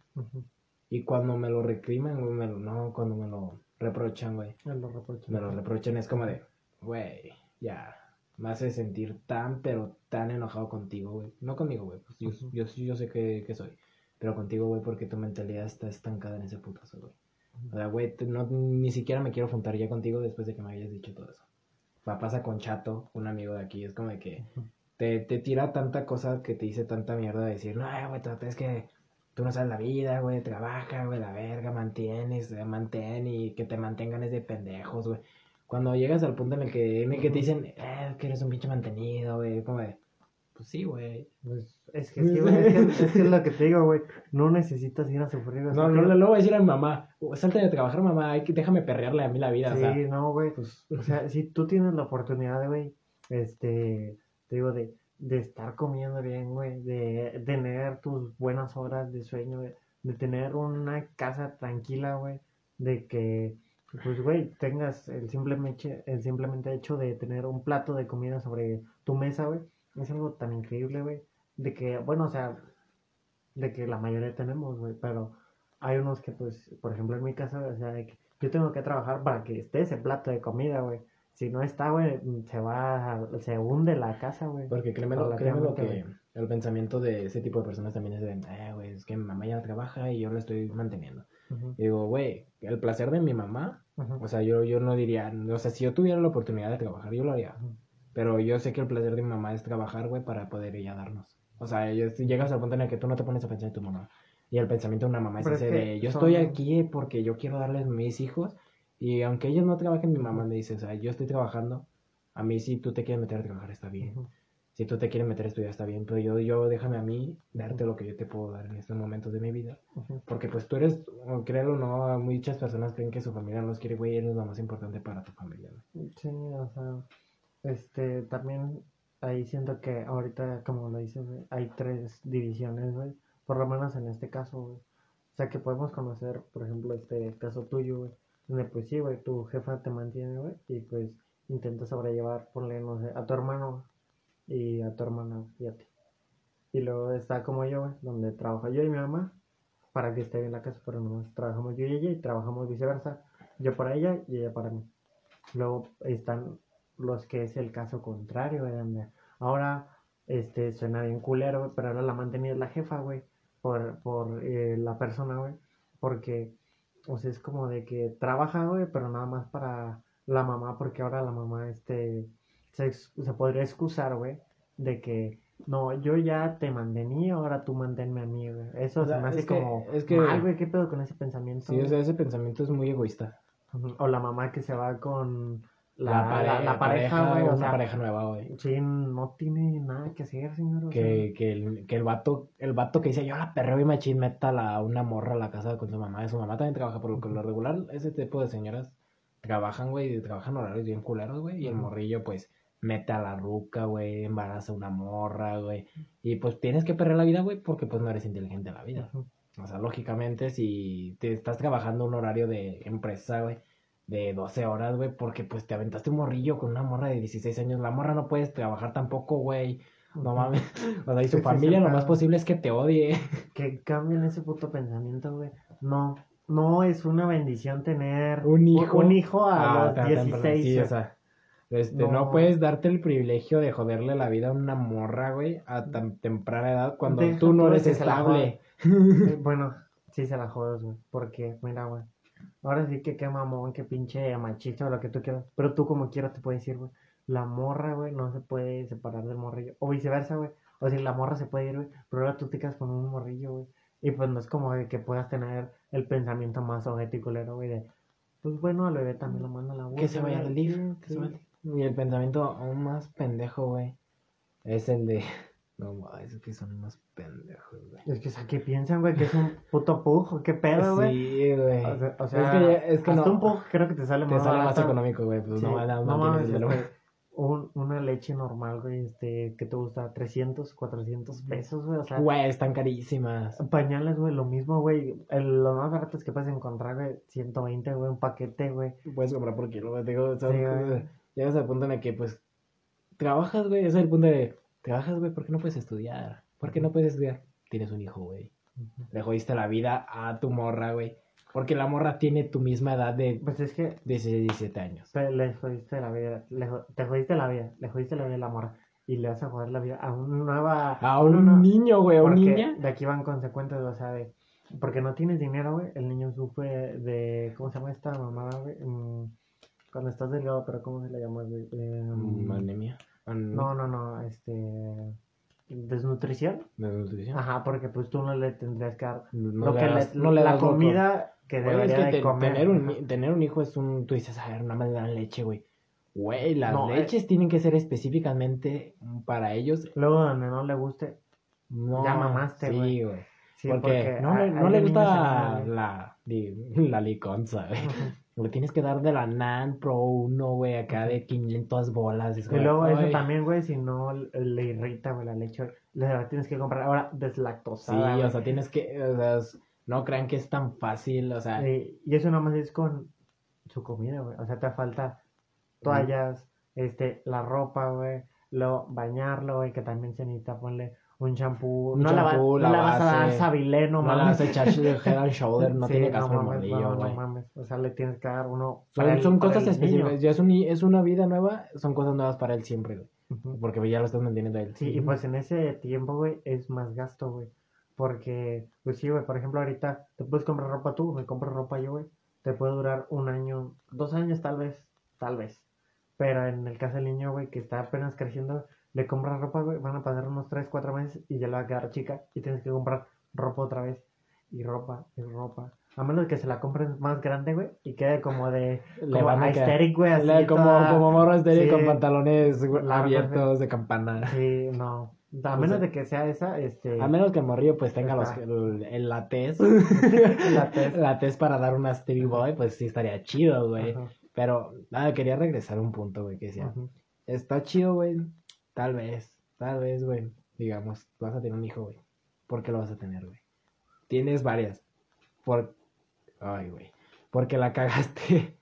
Y cuando me lo recriman, güey, me lo, no, cuando me lo reprochan, güey,
Él lo reprocha.
me lo reprochan es como de, güey, ya, me hace sentir tan, pero tan enojado contigo, güey. No conmigo, güey, pues yo, yo, sí- yo sé que, que soy. Pero contigo, güey, porque tu mentalidad está estancada en ese putazo, güey. O sea, güey, no, ni siquiera me quiero juntar ya contigo después de que me hayas dicho todo eso. Va, pasa con Chato, un amigo de aquí, es como de que te, te tira tanta cosa que te dice tanta mierda de decir, no, güey, es que tú no sabes la vida, güey, trabaja, güey, la verga, mantienes, eh, mantén y que te mantengan es de pendejos, güey. Cuando llegas al punto en el que, en el que te dicen, eh, que eres un pinche mantenido, güey, como de, pues sí, güey.
Pues, es que sí, güey, es que, es que es lo que te digo, güey, no necesitas ir a sufrir.
No, no, le lo voy a decir a mi mamá, salte de trabajar, mamá, hay que, déjame perrearle a mí la vida, o
Sí,
sea,
no, güey.
pues,
O sea, si tú tienes la oportunidad, güey, este, te digo, de, de estar comiendo bien, güey, de tener tus buenas horas de sueño, güey, de tener una casa tranquila, güey, de que, pues, güey, tengas el simplemente, el simplemente hecho de tener un plato de comida sobre tu mesa, güey, es algo tan increíble, güey, de que, bueno, o sea, de que la mayoría tenemos, güey, pero hay unos que, pues, por ejemplo, en mi casa, o sea, de que yo tengo que trabajar para que esté ese plato de comida, güey. Si no está, güey, se va, a- se hunde la casa, güey.
Porque créeme lo, créeme lo que el pensamiento de ese tipo de personas también es de, eh, güey, es que mi mamá ya trabaja y yo la estoy manteniendo.
Ujú,
Y digo, güey, el placer de mi mamá,
ujú,
o sea, yo, yo no diría, o sea, si yo tuviera la oportunidad de trabajar, yo lo haría. Pero yo sé que el placer de mi mamá es trabajar, güey, para poder ella darnos. O sea, llegas al punto en el que tú no te pones a pensar en tu mamá. Y el pensamiento de una mamá es
Pero es
ese
que
de, yo
son-
estoy aquí porque yo quiero darles a mis hijos. Y aunque ellos no trabajen, mi mamá me dice, o sea, yo estoy trabajando. A mí si tú te quieres meter a trabajar está bien. Si tú te quieres meter a estudiar está bien. Pero yo, yo déjame a mí darte lo que yo te puedo dar en estos momentos de mi vida. Porque pues tú eres, créelo o no, muchas personas creen que su familia no los quiere, güey, eres lo más importante para tu familia. ¿no?
Sí, o sea, este, también ahí siento que ahorita, como lo dices, hay tres divisiones, güey, por lo menos en este caso, güey. O sea, que podemos conocer, por ejemplo, este caso tuyo, güey, donde pues sí, güey, tu jefa te mantiene, güey, y pues intenta sobrellevar, ponle, no sé, a tu hermano y a tu hermana y a ti. Y luego está como yo, donde trabajo yo y mi mamá para que esté bien la casa, pero no trabajamos yo y ella y trabajamos viceversa, yo para ella y ella para mí. Luego están los que es el caso contrario, donde ahora este suena bien culero, pero ahora la mantenida es la jefa, güey, por, por eh, la persona, güey, porque, o sea, es como de que trabaja, güey, pero nada más para la mamá, porque ahora la mamá, este, se, podría excusar, güey, de que, no, yo ya te mantení, ahora tú manténme a mí, güey. Eso
O sea,
se me hace
es que-
como
es que-
mal, güey, ¿qué pedo con ese pensamiento?
Sí, o sea, ese pensamiento es muy egoísta.
O la mamá que se va con la,
La,
la-
pare-
la pareja, güey. O
una
sea,
pareja nueva, güey.
sí, no tiene nada que hacer, señor.
Que, que, el, que el vato, el vato que dice, yo la perreo y machín, meta a una morra a la casa con su mamá. Y su mamá también trabaja, por lo, que lo regular, ese tipo de señoras trabajan, güey, y trabajan horarios bien culeros, güey. Y el morrillo, pues, mete a la ruca, güey, embaraza a una morra, güey. Y pues tienes que perder la vida, güey, porque pues no eres inteligente en la vida. O sea, lógicamente, si te estás trabajando un horario de empresa, güey, de 12 horas, güey, porque pues te aventaste un morrillo con una morra de 16 años, la morra no puedes trabajar tampoco, güey. No mames. O sea, y su familia lo más posible es que te odie.
Que cambien ese puto pensamiento, güey. No, no es una bendición tener
Un hijo.
un hijo a
Ah,
los
tan
16.
temprano, Sí, o sea. Este, no.
No.
puedes darte el privilegio de joderle la vida a una morra, güey, a tan temprana edad cuando
Deja
tú no eres estable.
Eh, Bueno, sí se la jodas, güey. Porque, mira, güey. Ahora sí que qué mamón, qué pinche machista o lo que tú quieras. Pero tú como quieras te puedes decir, güey. La morra, güey, no se puede separar del morrillo. O viceversa, güey. O sea, la morra se puede ir, güey, pero ahora tú te quedas con un morrillo, güey. Y pues no es como de que puedas tener el pensamiento más objetivo, güey, de, pues bueno, al bebé también lo manda a la
Que se vaya al DIF, que se vaya al. Y el pensamiento aún más pendejo, güey, es el de... No, es que son unos pendejos, güey.
Es que, o sea, ¿qué piensan, güey? Que es un puto pujo, ¿qué pedo, güey?
Sí, güey.
O sea, o sea,
es que, ya- es que
hasta
no,
un pug creo que te sale
te
más
sale más económico, güey. Pues
Sí,
no,
no
más
mames, este, un- una leche normal, güey, este, que te gusta 300, 400 pesos, güey, o sea,
Güey, están carísimas.
pañales, güey, lo mismo, güey, el- lo más barato es que puedes encontrar, güey, 120, güey, un paquete, güey,
Puedes comprar por kilo, güey. Digo, son
Sí, güey.
Llegas al punto en el que, pues, trabajas, güey. Es el punto de, trabajas, güey, ¿por qué no puedes estudiar? ¿Por qué no puedes estudiar? Tienes un hijo, güey. Le jodiste la vida a tu morra, güey. Porque la morra tiene tu misma edad de
pues es que
16, 17 años.
le jodiste la vida, le jo- te jodiste la vida, le jodiste la vida a la morra, y le vas a joder la vida a una nueva...
A
una
un
nueva-
niño, güey, a un
Porque
niña.
de aquí van consecuentes, o sea, de... Porque no tienes dinero, güey. El niño sufre de... ¿Cómo se llama esta mamada, güey? Mm, cuando estás delgado, pero ¿cómo se le llama, güey?
Mm, Anemia. An-
no, no, no. Este... ¿Desnutrición?
Desnutrición.
Ajá, porque pues tú no le tendrías que dar...
No
lo
le
que
das-
le-
no le
la
das
comida que
Güey,
debería
es que
de
te-
comer.
tener, un, ni- tener un hijo es un... Tú dices, a ver, nada más le dan leche, güey. Güey, las
No, eh.
leches tienen que ser específicamente para ellos.
Luego donde no le guste...
No,
Ya mamaste,
sí,
güey. Sí,
porque, no,
hay-
le, no
hay
le
niños
gusta la, la liconza, güey. Le tienes que dar de la NAN Pro 1, güey, acá de 500 bolas.
Y luego eso también, güey, si no le irrita, güey, la leche, le la tienes que comprar ahora
Sí,
deslactosada. güey.
o sea, tienes que, o sea, es- no crean que es tan fácil, o sea,
y eso nada más es con su comida, güey. O sea, te falta toallas, este, la ropa, güey. Luego bañarlo, güey, que también se necesita ponerle un champú.
Un
no la va- no
la
vas a dar sabileno,
no
mames.
vas a echar de head and shoulder, no
Sí,
tiene
mames,
morrillo,
no,
güey.
no mames. O sea, le tienes que dar uno.
Son,
para para
cosas
niño.
específicas, ya es, un, es una vida nueva, son cosas nuevas para él siempre, güey. Porque ya lo estás manteniendo a él.
Sí, y pues en ese tiempo, güey, es más gasto, güey. Porque, pues sí, güey, por ejemplo, ahorita te puedes comprar ropa tú, me compro ropa yo, güey. Te puede durar un año, dos años tal vez, tal vez. Pero en el caso del niño, güey, que está apenas creciendo, le compras ropa, güey, van a pasar unos tres, cuatro meses y ya le va a quedar chica y tienes que comprar ropa otra vez. Y ropa, y ropa. A menos que se la compren más grande, güey, y quede como de...
Le
como
van a
aesthetic, güey, así
Le- como,
toda-
como morro estéril
Sí.
con pantalones abiertos de campana.
Sí, no. A
O
menos
sea,
de que sea esa, este...
A menos que el morrillo pues tenga los, el, el la tez.
La tez.
La tez para dar una Stevie Boy, pues sí estaría chido, güey. Pero, nada, quería regresar a un punto, güey, que decía, está chido, güey, tal vez, tal vez, güey, digamos, vas a tener un hijo, güey. ¿Por qué lo vas a tener, güey? Tienes varias. Por... Ay, güey. Porque la cagaste.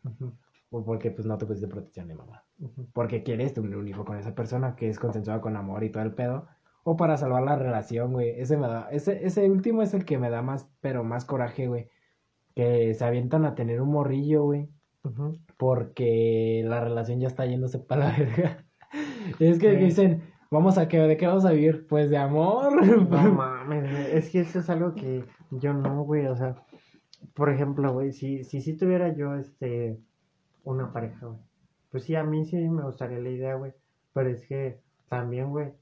O porque, pues, no te pusiste protección de mamá. Porque quieres tener un hijo con esa persona que es consensuada con amor y todo el pedo. O para salvar la relación, güey. Ese me da, ese, ese último es el que me da más, pero más coraje, güey. Que se avientan a tener un morrillo, güey. Porque la relación ya está yéndose para la verga. Es que dicen, vamos a que, ¿de qué vamos a vivir? Pues de amor.
No mames. Es que eso es algo que yo no, güey. O sea, por ejemplo, güey, si, si, si tuviera yo, este, una pareja, güey. Pues sí, a mí sí me gustaría la idea, güey. Pero es que también, güey,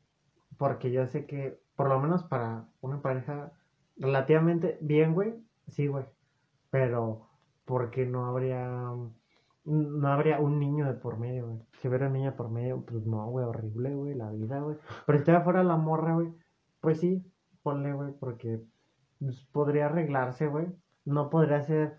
porque yo sé que, por lo menos para una pareja relativamente bien, güey, sí, güey. Pero, porque no habría, no habría un niño de por medio, güey. Si hubiera un niño de por medio, pues no, güey, horrible, güey, la vida, güey. Pero si todavía fuera la morra, güey, pues sí, ponle, güey, porque pues, podría arreglarse, güey. No podría ser,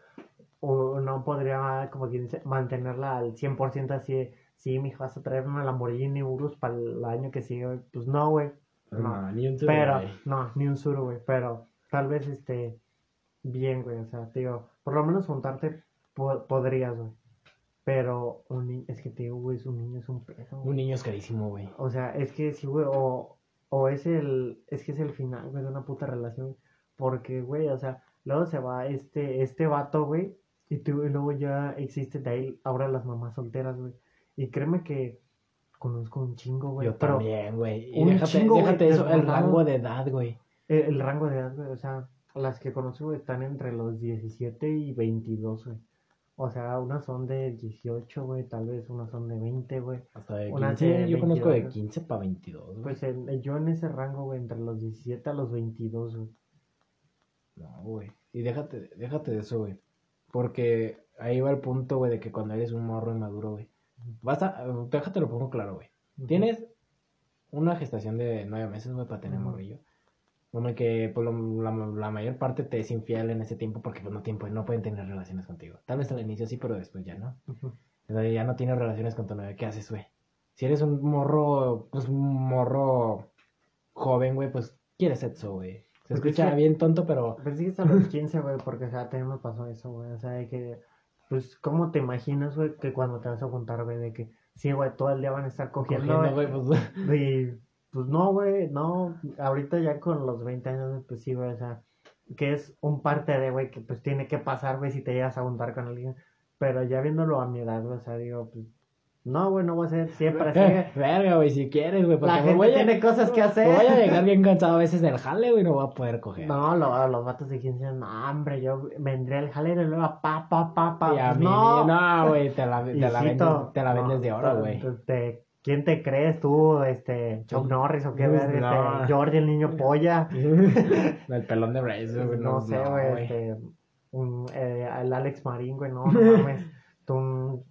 o no podría, como quien dice, mantenerla al 100% así de, sí, mi vas a traer una Lamborghini Urus para el año que sigue, güey. Pues no, güey. No.
ni un solo,
Pero,
güey.
no, ni un güey. Pero tal vez, este, bien, güey. O sea, digo, por lo menos juntarte po- podrías, güey. Pero un niño, es que te digo, güey, es un niño, es un güey.
Un niño es carísimo, güey.
O sea, es que sí, güey, o, o es el, es que es el final, güey, de una puta relación. Porque, güey, o sea, luego se va este, este vato, güey, y, tú- y luego ya existe de ahí ahora las mamás solteras, güey. Y créeme que conozco un chingo, güey.
Yo
pero
también, güey. Y
un
déjate,
chingo, güey,
eso, el rango de edad, güey.
el, el rango de edad, güey, o sea, las que conozco, güey, están entre los 17 y 22, güey. O sea, unas son de 18, güey, tal vez unas son de 20, güey.
Hasta de
Unas
15,
de
yo conozco de
22.
15 para 22, güey.
Pues en- yo en ese rango, güey, entre los 17 a los 22, güey.
No, güey. Y déjate, déjate de eso, güey. Porque ahí va el punto, güey, de que cuando eres un morro inmaduro, güey. Vas a, déjate lo pongo claro, güey. Tienes una gestación de nueve meses, güey, para tener
Ujú.
morrillo. Como que pues, lo- la, la mayor parte te es infiel en ese tiempo porque pues, no, tiempo, no pueden tener relaciones contigo. Tal vez al inicio sí, pero después ya no.
Ujú.
O sea, ya no tienes relaciones con tu novia. ¿Qué haces, güey? Si eres un morro, pues un morro joven, güey, pues quieres sexo, güey. Se
es
escucha
que-
bien tonto, pero
Pero sí hasta los 15, güey, porque, o sea, también me pasó eso, güey. O sea, de que, pues, ¿cómo te imaginas, güey, que cuando te vas a juntar, güey, de que, sí, güey, todo el día van a estar cogiendo, güey,
pues...
Y, pues, no, güey, no. Ahorita ya con los 20 años, pues sí, güey, o sea, que es un parte de, güey, que pues tiene que pasar, güey, si te llegas a juntar con alguien. Pero ya viéndolo a mi edad, güey, o sea, digo, pues, no, güey, no voy a ser siempre así,
Verga, güey, si quieres, güey. porque
La gente
voy a-
tiene cosas que hacer.
Voy a llegar bien cansado a veces del jale, güey, no voy a poder coger.
No, lo- los vatos de 15 años, no, hombre, yo vendré al jalero y luego pa, pa, pa, pa.
Y a
Pues
mí,
no,
no, güey, te la, te la vendes, te la
no,
vendes de oro, güey.
te- te- ¿Quién te crees tú, este, Chuck Norris o qué
Pues
ver,
no.
este, Jordi el niño polla?
El pelón de Brace, güey.
no sé,
no,
güey, este, un, eh, el Alex Marín, güey, no, no mames. Tú,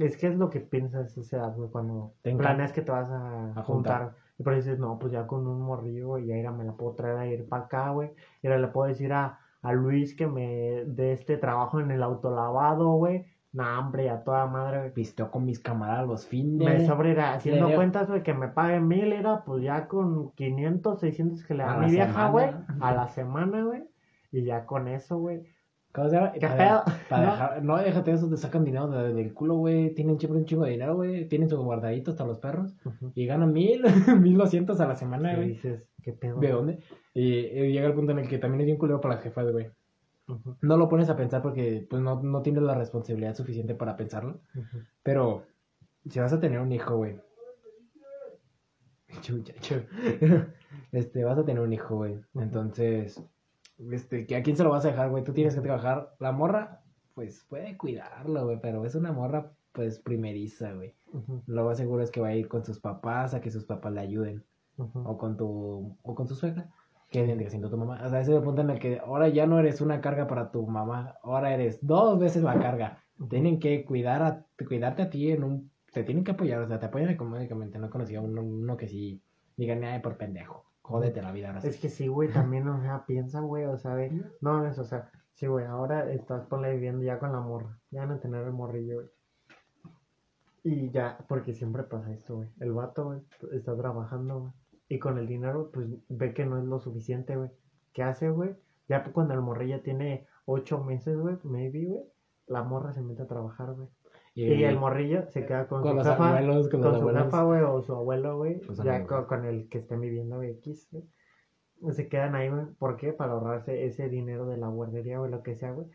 es que es lo que piensas a esa edad, güey, cuando planeas que te vas a,
A juntar.
juntar. Y por ahí dices, no, pues ya con un morrillo, güey, ya me la puedo traer a ir para acá, güey. Y ahora le puedo decir a, a Luis que me dé este trabajo en el autolavado, güey. No, hombre, a toda madre, güey.
Pisteo con mis camaradas los fines.
Me sobra ir haciendo
dio-
cuentas, güey, que me paguen mil, era pues ya con 500, 600 que le da
A
mi vieja, güey, a la semana, güey. Y ya con eso, güey.
¿Cómo se llama?
¿Qué
Para-
pedo?
para
¿No?
dejar- no, déjate eso, te sacan dinero de- del culo, güey. Tienen siempre un chingo de dinero, güey. Tienen su guardadito hasta los perros. Y ganan mil, mil doscientos a la semana, güey.
dices, ¿qué pedo?
¿De dónde? Y, y llega el punto en el que también es bien culero para las jefas, güey. No lo pones a pensar porque pues no, no tienes la responsabilidad suficiente para pensarlo. Pero si vas a tener un hijo, güey. Este, vas a tener un hijo, güey. Entonces, este, ¿que ¿a quién se lo vas a dejar, güey? Tú tienes que trabajar. La morra, pues puede cuidarlo, güey, pero es una morra, pues primeriza, güey. Lo más seguro es que va a ir con sus papás a que sus papás le ayuden. O con tu, o con tu suegra, que vendría siendo tu mamá. O sea, ese es el punto en el que ahora ya no eres una carga para tu mamá, ahora eres dos veces la carga. Tienen que cuidar a, cuidarte a ti en un, te tienen que apoyar, o sea, te apoyan económicamente. No he conocido a uno, uno que sí digan, ay, por pendejo, jódete la vida ahora sí".
Es que sí, güey, también, o sea, piensa, güey, o sea, de- no, es, o sea, sí, güey, ahora estás por viviendo ya con la morra, ya van a tener el morrillo, güey. Y ya, porque siempre pasa esto, güey, el vato, güey, está trabajando, güey, y con el dinero, pues, ve que no es lo suficiente, güey. ¿Qué hace, güey? Ya cuando el morrillo tiene ocho meses, güey, maybe, güey, la morra se mete a trabajar, güey. Y, el morrillo se queda con,
con
su
los
jefa,
abuelos, con
con,
los
su jefa, güey, o su abuelo, güey, ya con, con el que estén viviendo, güey, X, güey. Se quedan ahí, güey, ¿por qué? Para ahorrarse ese dinero de la guardería, güey, lo que sea, güey.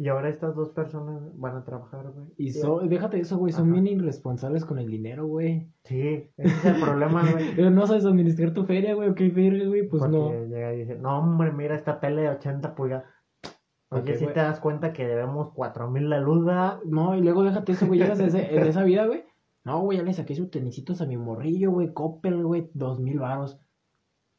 Y ahora estas dos personas van a trabajar, güey.
Y so- déjate eso, güey, son
Ajá.
bien irresponsables con el dinero, güey.
Sí, ese es el problema, güey.
Pero no sabes administrar tu feria, güey, qué verga, güey, pues
Porque
no.
llega y dice, no, hombre, mira esta tele de 80 pulgadas.
¿Por
Oye,
qué,
si te das cuenta que debemos 4000 la luz, ¿verdad?
No, y luego déjate eso, güey, llegas a ese- en esa vida, güey. No, güey, ya le saqué sus tenisitos a mi morrillo, güey, Coppel, güey, dos mil varos.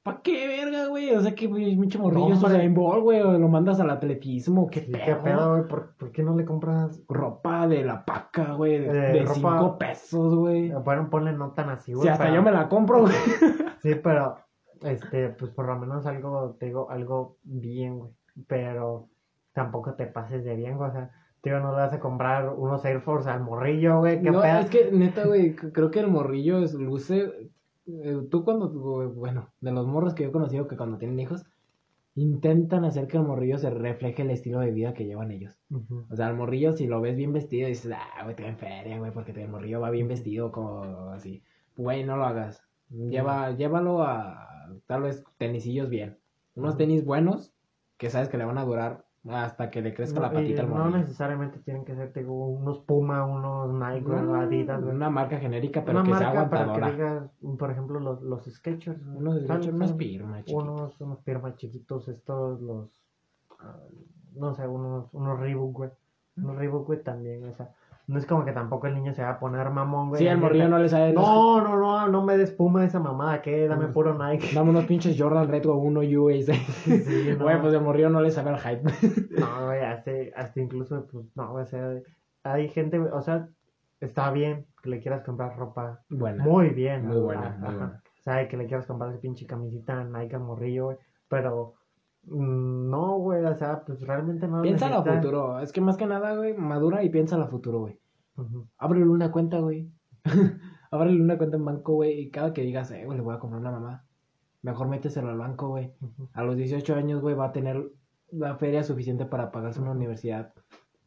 ¿Pa' qué, verga, güey? O sea, que mucho morrillo,
hombre.
de ball, güey, o lo mandas al atletismo, qué
Sí,
pedo.
¿Qué pedo, güey? ¿Por, por qué no le compras?
Ropa de la paca, güey, de,
Eh,
de
ropa-
cinco pesos, güey.
Bueno, ponle no tan así, güey.
Si hasta
pero-
yo me la compro, güey.
Sí, pero, este, pues por lo menos algo, te digo, algo bien, güey. Pero tampoco te pases de bien, güey. O sea, tío, no le vas a comprar unos Air Force al morrillo, güey. ¿Qué
No,
pedo?
es que, neta, güey, creo que el morrillo es, luce... eh, Tú cuando, güey, bueno, de los morros que yo he conocido que cuando tienen hijos, intentan hacer que el morrillo se refleje el estilo de vida que llevan ellos.
Ujú.
O sea, el morrillo, si lo ves bien vestido, dices, ah, güey, te en feria, güey, porque el morrillo va bien vestido, como así. Güey, no lo hagas. Lleva, llévalo a, tal vez, tenisillos bien. Unos tenis buenos, que sabes que le van a durar hasta que le crezca la
No, y
patita al
no necesariamente tienen que ser, digo, unos Puma, unos Nike,
Mm,
Adidas.
Una marca genérica, pero
Una
que sea
marca para que
aguantadora.
digas, por ejemplo, los, los Skechers.
Unos, Skechers, unos Pirma, chiquitos.
unos, unos Pirma chiquitos, estos, los, ah, no sé, unos, unos Reebok, güey. Un Reebok, güey, también, o sea, no es como que tampoco el niño se va a poner mamón, güey.
Sí, el morrillo no le sabe.
No, no, no, no me des puma esa mamada, que dame puro Nike.
Dame unos pinches Jordan Retro 1 US.
Sí, no.
Güey, pues el morrillo no le sabe el hype.
No, güey, hasta, hasta incluso, pues, no, o sea, hay gente, o sea, está bien que le quieras comprar ropa.
Buena.
Muy bien.
Muy buena,
Ajá.
muy buena.
O sea, que le quieras comprar esa pinche camisita Nike al morrillo, güey, pero no, güey, o sea, pues realmente no
Piensa a futuro. Es que más que nada, güey, madura y piensa a futuro, güey.
Ujú.
Ábrele una cuenta, güey. Ábrele una cuenta en banco, güey. Y cada que digas, eh, güey, le voy a comprar una mamá. Mejor méteselo al banco, güey. A los 18 años, güey, va a tener la feria suficiente para pagarse una universidad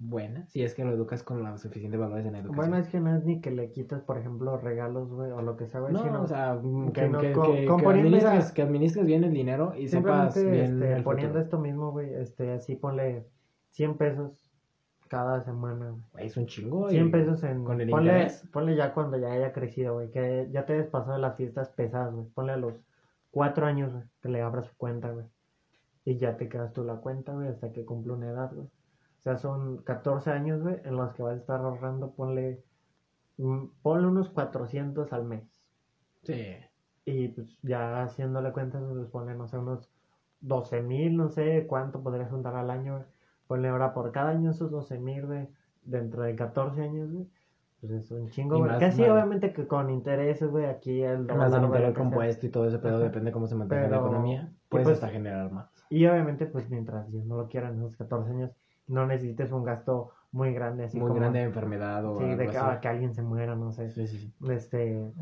buena. Si es que lo educas con los suficientes valores en la educación.
Bueno, es que no es ni que le quites, por ejemplo, regalos, güey, o lo que sea, güey,
no,
sino
o sea, que,
sino
que, que- que administres, que administres bien el dinero y sepas bien
este,
el
poniendo
futuro.
esto mismo, güey, este, así ponle 100 pesos cada semana, güey.
Es un chingo.
100
y-
pesos en.
con el
ponle,
interés.
ponle ya cuando ya haya crecido, güey. Que ya te hayas pasado de las fiestas pesadas, güey. Ponle a los 4 años, güey. Que le abras su cuenta, güey. Y ya te quedas tú la cuenta, güey. Hasta que cumple una edad, güey. O sea, son 14 años, güey. En los que vas a estar ahorrando, ponle. mm, Ponle unos 400 al mes.
Sí.
Y pues ya haciéndole cuentas, pues ponle, no sé, unos 12 mil, no sé cuánto podrías juntar al año, güey. Ponle ahora por cada año esos 12 mil, güey, dentro de 14 años, güey. Pues es un chingo, güey.
más,
sí,
más.
obviamente que con intereses, güey, aquí el
Más
dólar,
el
güey,
interés compuesto y todo ese pedo
Ajá.
depende cómo se mantenga la
Pero-
economía.
y
Puedes
pues-
hasta generar más.
Y obviamente, pues mientras Dios no lo quiera, en esos 14 años, no necesites un gasto muy grande, así
Muy
como...
grande de enfermedad o
Sí, de que, ah, que alguien se muera, no sé.
Sí, sí, sí.
Este...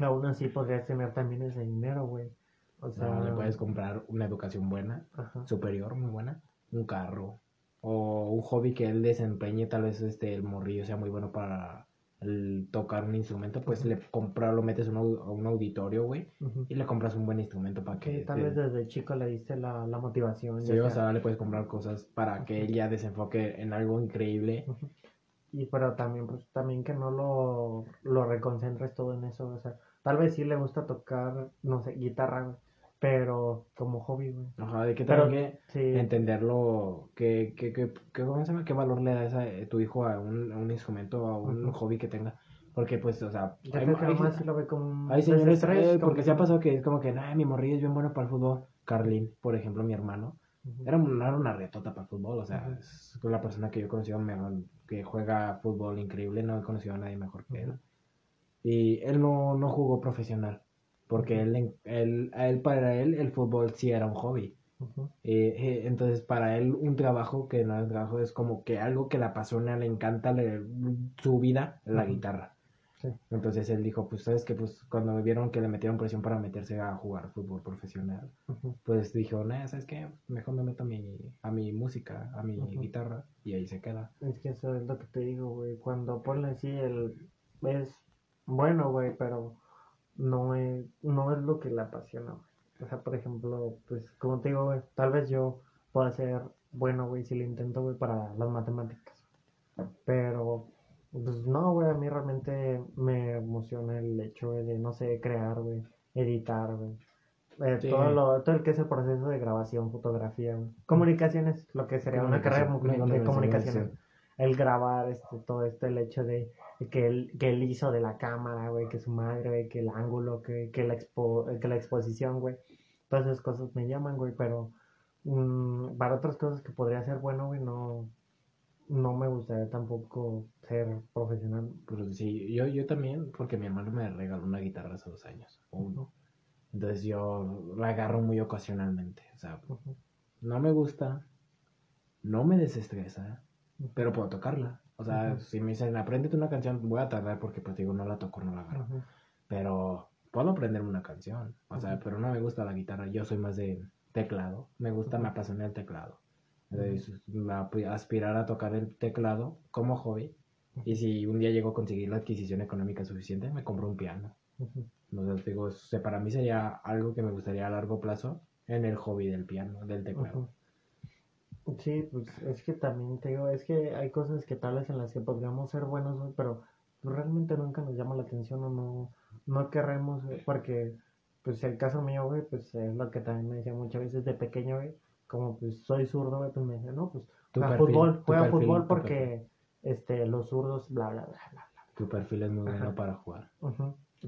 Aún así podrías tener también ese dinero, güey. O sea...
No, le puedes comprar una educación buena,
Ajá.
superior, muy buena, un carro o un hobby que él desempeñe, tal vez este el morrillo sea muy bueno para el tocar un instrumento, pues le compras, lo metes a un, auditorio, güey, y le compras un buen instrumento para
Que tal
te-
vez desde chico le diste la, la motivación.
sí, o
sea-
sea, le puedes comprar cosas para que él ya desenfoque en algo increíble.
Y pero también, pues, también que no lo, lo reconcentres todo en eso. O sea, tal vez sí le gusta tocar, no sé, guitarra, pero como hobby, güey.
Ajá, de que
Pero
también que
sí,
entenderlo, que, que, que, que- ¿cómo se llama? ¿Qué valor le das a eh, tu hijo a un, a un instrumento, a un hobby que tenga? Porque, pues, o sea, hay,
lo ve como
señores, eh, porque
que
se ha pasado que es como que, ay, mi morrillo es bien bueno para el fútbol. Carlin, por ejemplo, mi hermano,
Ujú.
era, un- era una retota para el fútbol, o sea, es la persona que yo he conocido mejor, que juega fútbol increíble, no he conocido a nadie mejor que él. Y él no, no jugó profesional, porque él, él, él, para él, el fútbol sí era un hobby. Eh, eh, entonces, para él, un trabajo que no es trabajo es como que algo que le apasiona, le encanta le- su vida, la guitarra.
Sí.
Entonces él dijo, pues sabes que pues cuando vieron que le metieron presión para meterse a jugar fútbol profesional, pues dijo, nah, ¿sabes qué? Mejor me meto a mi, a mi música, a mi guitarra y ahí se queda.
Es que eso es lo que te digo, güey. Cuando ponle así, el es bueno, güey, pero no es, no es lo que le apasiona, güey. O sea, por ejemplo, pues como te digo, güey, tal vez yo pueda ser bueno, güey, si lo intento, güey, para las matemáticas. Pero, pues no, güey, a mí realmente me emociona el hecho güey, de, no sé, crear, güey, editar, güey. Eh,
Sí.
todo, lo, todo el que es el proceso de grabación, fotografía, güey. Comunicaciones, lo que sería una carrera de, comunicaciones. El grabar, este, todo esto, el hecho de que él, que él hizo de la cámara, güey, que su madre, güey, que el ángulo, que, que, la, expo, que la exposición, güey. Todas esas cosas me llaman, güey, pero mm, para otras cosas que podría ser bueno, güey, no, no me gustaría tampoco ser profesional.
Pues sí, yo, yo también, porque mi hermano me regaló una guitarra hace dos años, o uno. Entonces yo la agarro muy ocasionalmente. O sea, no me gusta, no me desestresa, pero puedo tocarla. O sea, si me dicen, apréndete una canción, voy a tardar porque pues digo, no la toco, no la agarro. Pero puedo aprenderme una canción. O sea, pero no me gusta la guitarra. Yo soy más de teclado. Me gusta, me apasiona el teclado. Entonces, aspirar a tocar el teclado como hobby. Y si un día llego a conseguir la adquisición económica suficiente, me compro un piano. Entonces, digo, para mí sería algo que me gustaría a largo plazo en el hobby del piano, del teclado.
Sí, pues es que también te digo, es que hay cosas que tal vez en las que podríamos ser buenos, pero pues, realmente nunca nos llama la atención o no, no queremos, porque pues el caso mío, güey, pues es lo que también me decía muchas veces de pequeño, güey, como pues soy zurdo, güey, pues me dice, no, pues juega
perfil,
fútbol, juega
perfil,
fútbol porque este, los zurdos, bla, bla, bla, bla.
Tu perfil es muy bueno para jugar.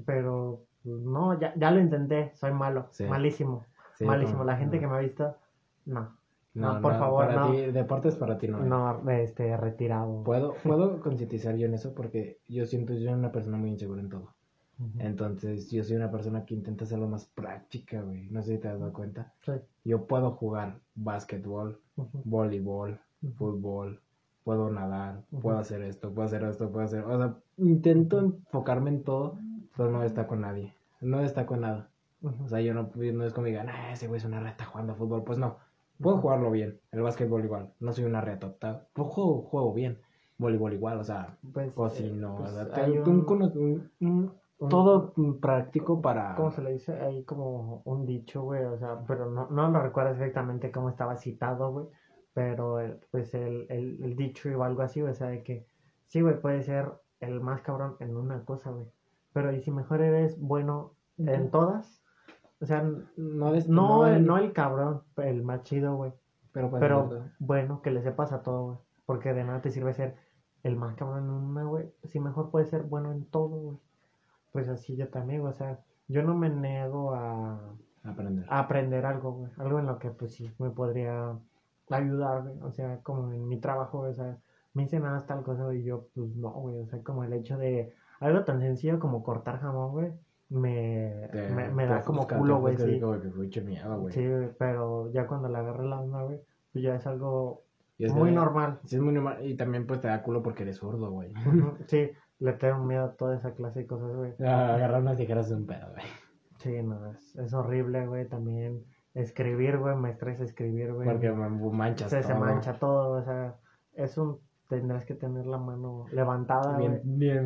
Pero pues, no, ya, ya lo intenté, soy malo,
Sí.
malísimo,
Sí,
malísimo. La gente
no.
que me ha visto, no,
No,
No, por favor,
para
no.
ti, deportes para ti no.
no, este, retirado.
Puedo, puedo concientizar yo en eso porque yo siento yo soy una persona muy insegura en todo. Entonces, yo soy una persona que intenta hacerlo más práctica, güey. No sé si te has dado cuenta.
Sí.
Yo puedo jugar básquetbol, voleibol,
Ujú.
fútbol, puedo nadar, puedo hacer esto, puedo hacer esto, puedo hacer... O sea, intento enfocarme en todo, pero no destaco en nadie. No destaco en nada. O sea, yo no, no es como digan, ah, ese güey es una reta jugando fútbol. Pues no, puedo jugarlo bien. El básquetbol igual, no soy una reta. ta- Pues juego, juego bien. Voleibol igual, o sea,
Pues,
cocino.
eh, pues,
o sea,
un-
todo práctico para...
¿Cómo se le dice? Hay como un dicho, güey, o sea, pero no, no lo recuerdo exactamente cómo estaba citado, güey, pero eh, pues el, el, el dicho o algo así, güey, o sea, de que sí, güey, puede ser el más cabrón en una cosa, güey, pero y si mejor eres bueno en todas, o sea,
No, des-
no, el,
el-
no el cabrón, el más chido, güey,
pero, pues,
pero
¿verdad?
bueno, que le sepas a todo, güey, porque de nada te sirve ser el más cabrón en una, güey, si mejor puedes ser bueno en todo, güey, pues así yo también, güey, o sea, yo no me niego a
aprender.
a aprender algo, güey. Algo en lo que, pues sí, me podría ayudar, güey. O sea, como en mi trabajo, güey, o sea, me dicen nada tal cosa, güey, y yo, pues no, güey. O sea, como el hecho de algo tan sencillo como cortar jamón, güey, me, me, me da como culo, güey, sí. Sí, pero ya cuando le agarré la onda, güey, pues ya es algo
es
muy normal.
Sí, es muy normal. Y también pues te da culo porque eres zurdo, güey.
Sí, le tengo miedo a toda esa clase de cosas, güey.
Ah, Agarrar unas tijeras es un pedo, güey.
Sí, no, es, es horrible, güey. También escribir, güey, me estresa escribir, güey.
Porque man- manchas
se, se
todo.
mancha todo, o sea, es un, tendrás que tener la mano levantada,
bien,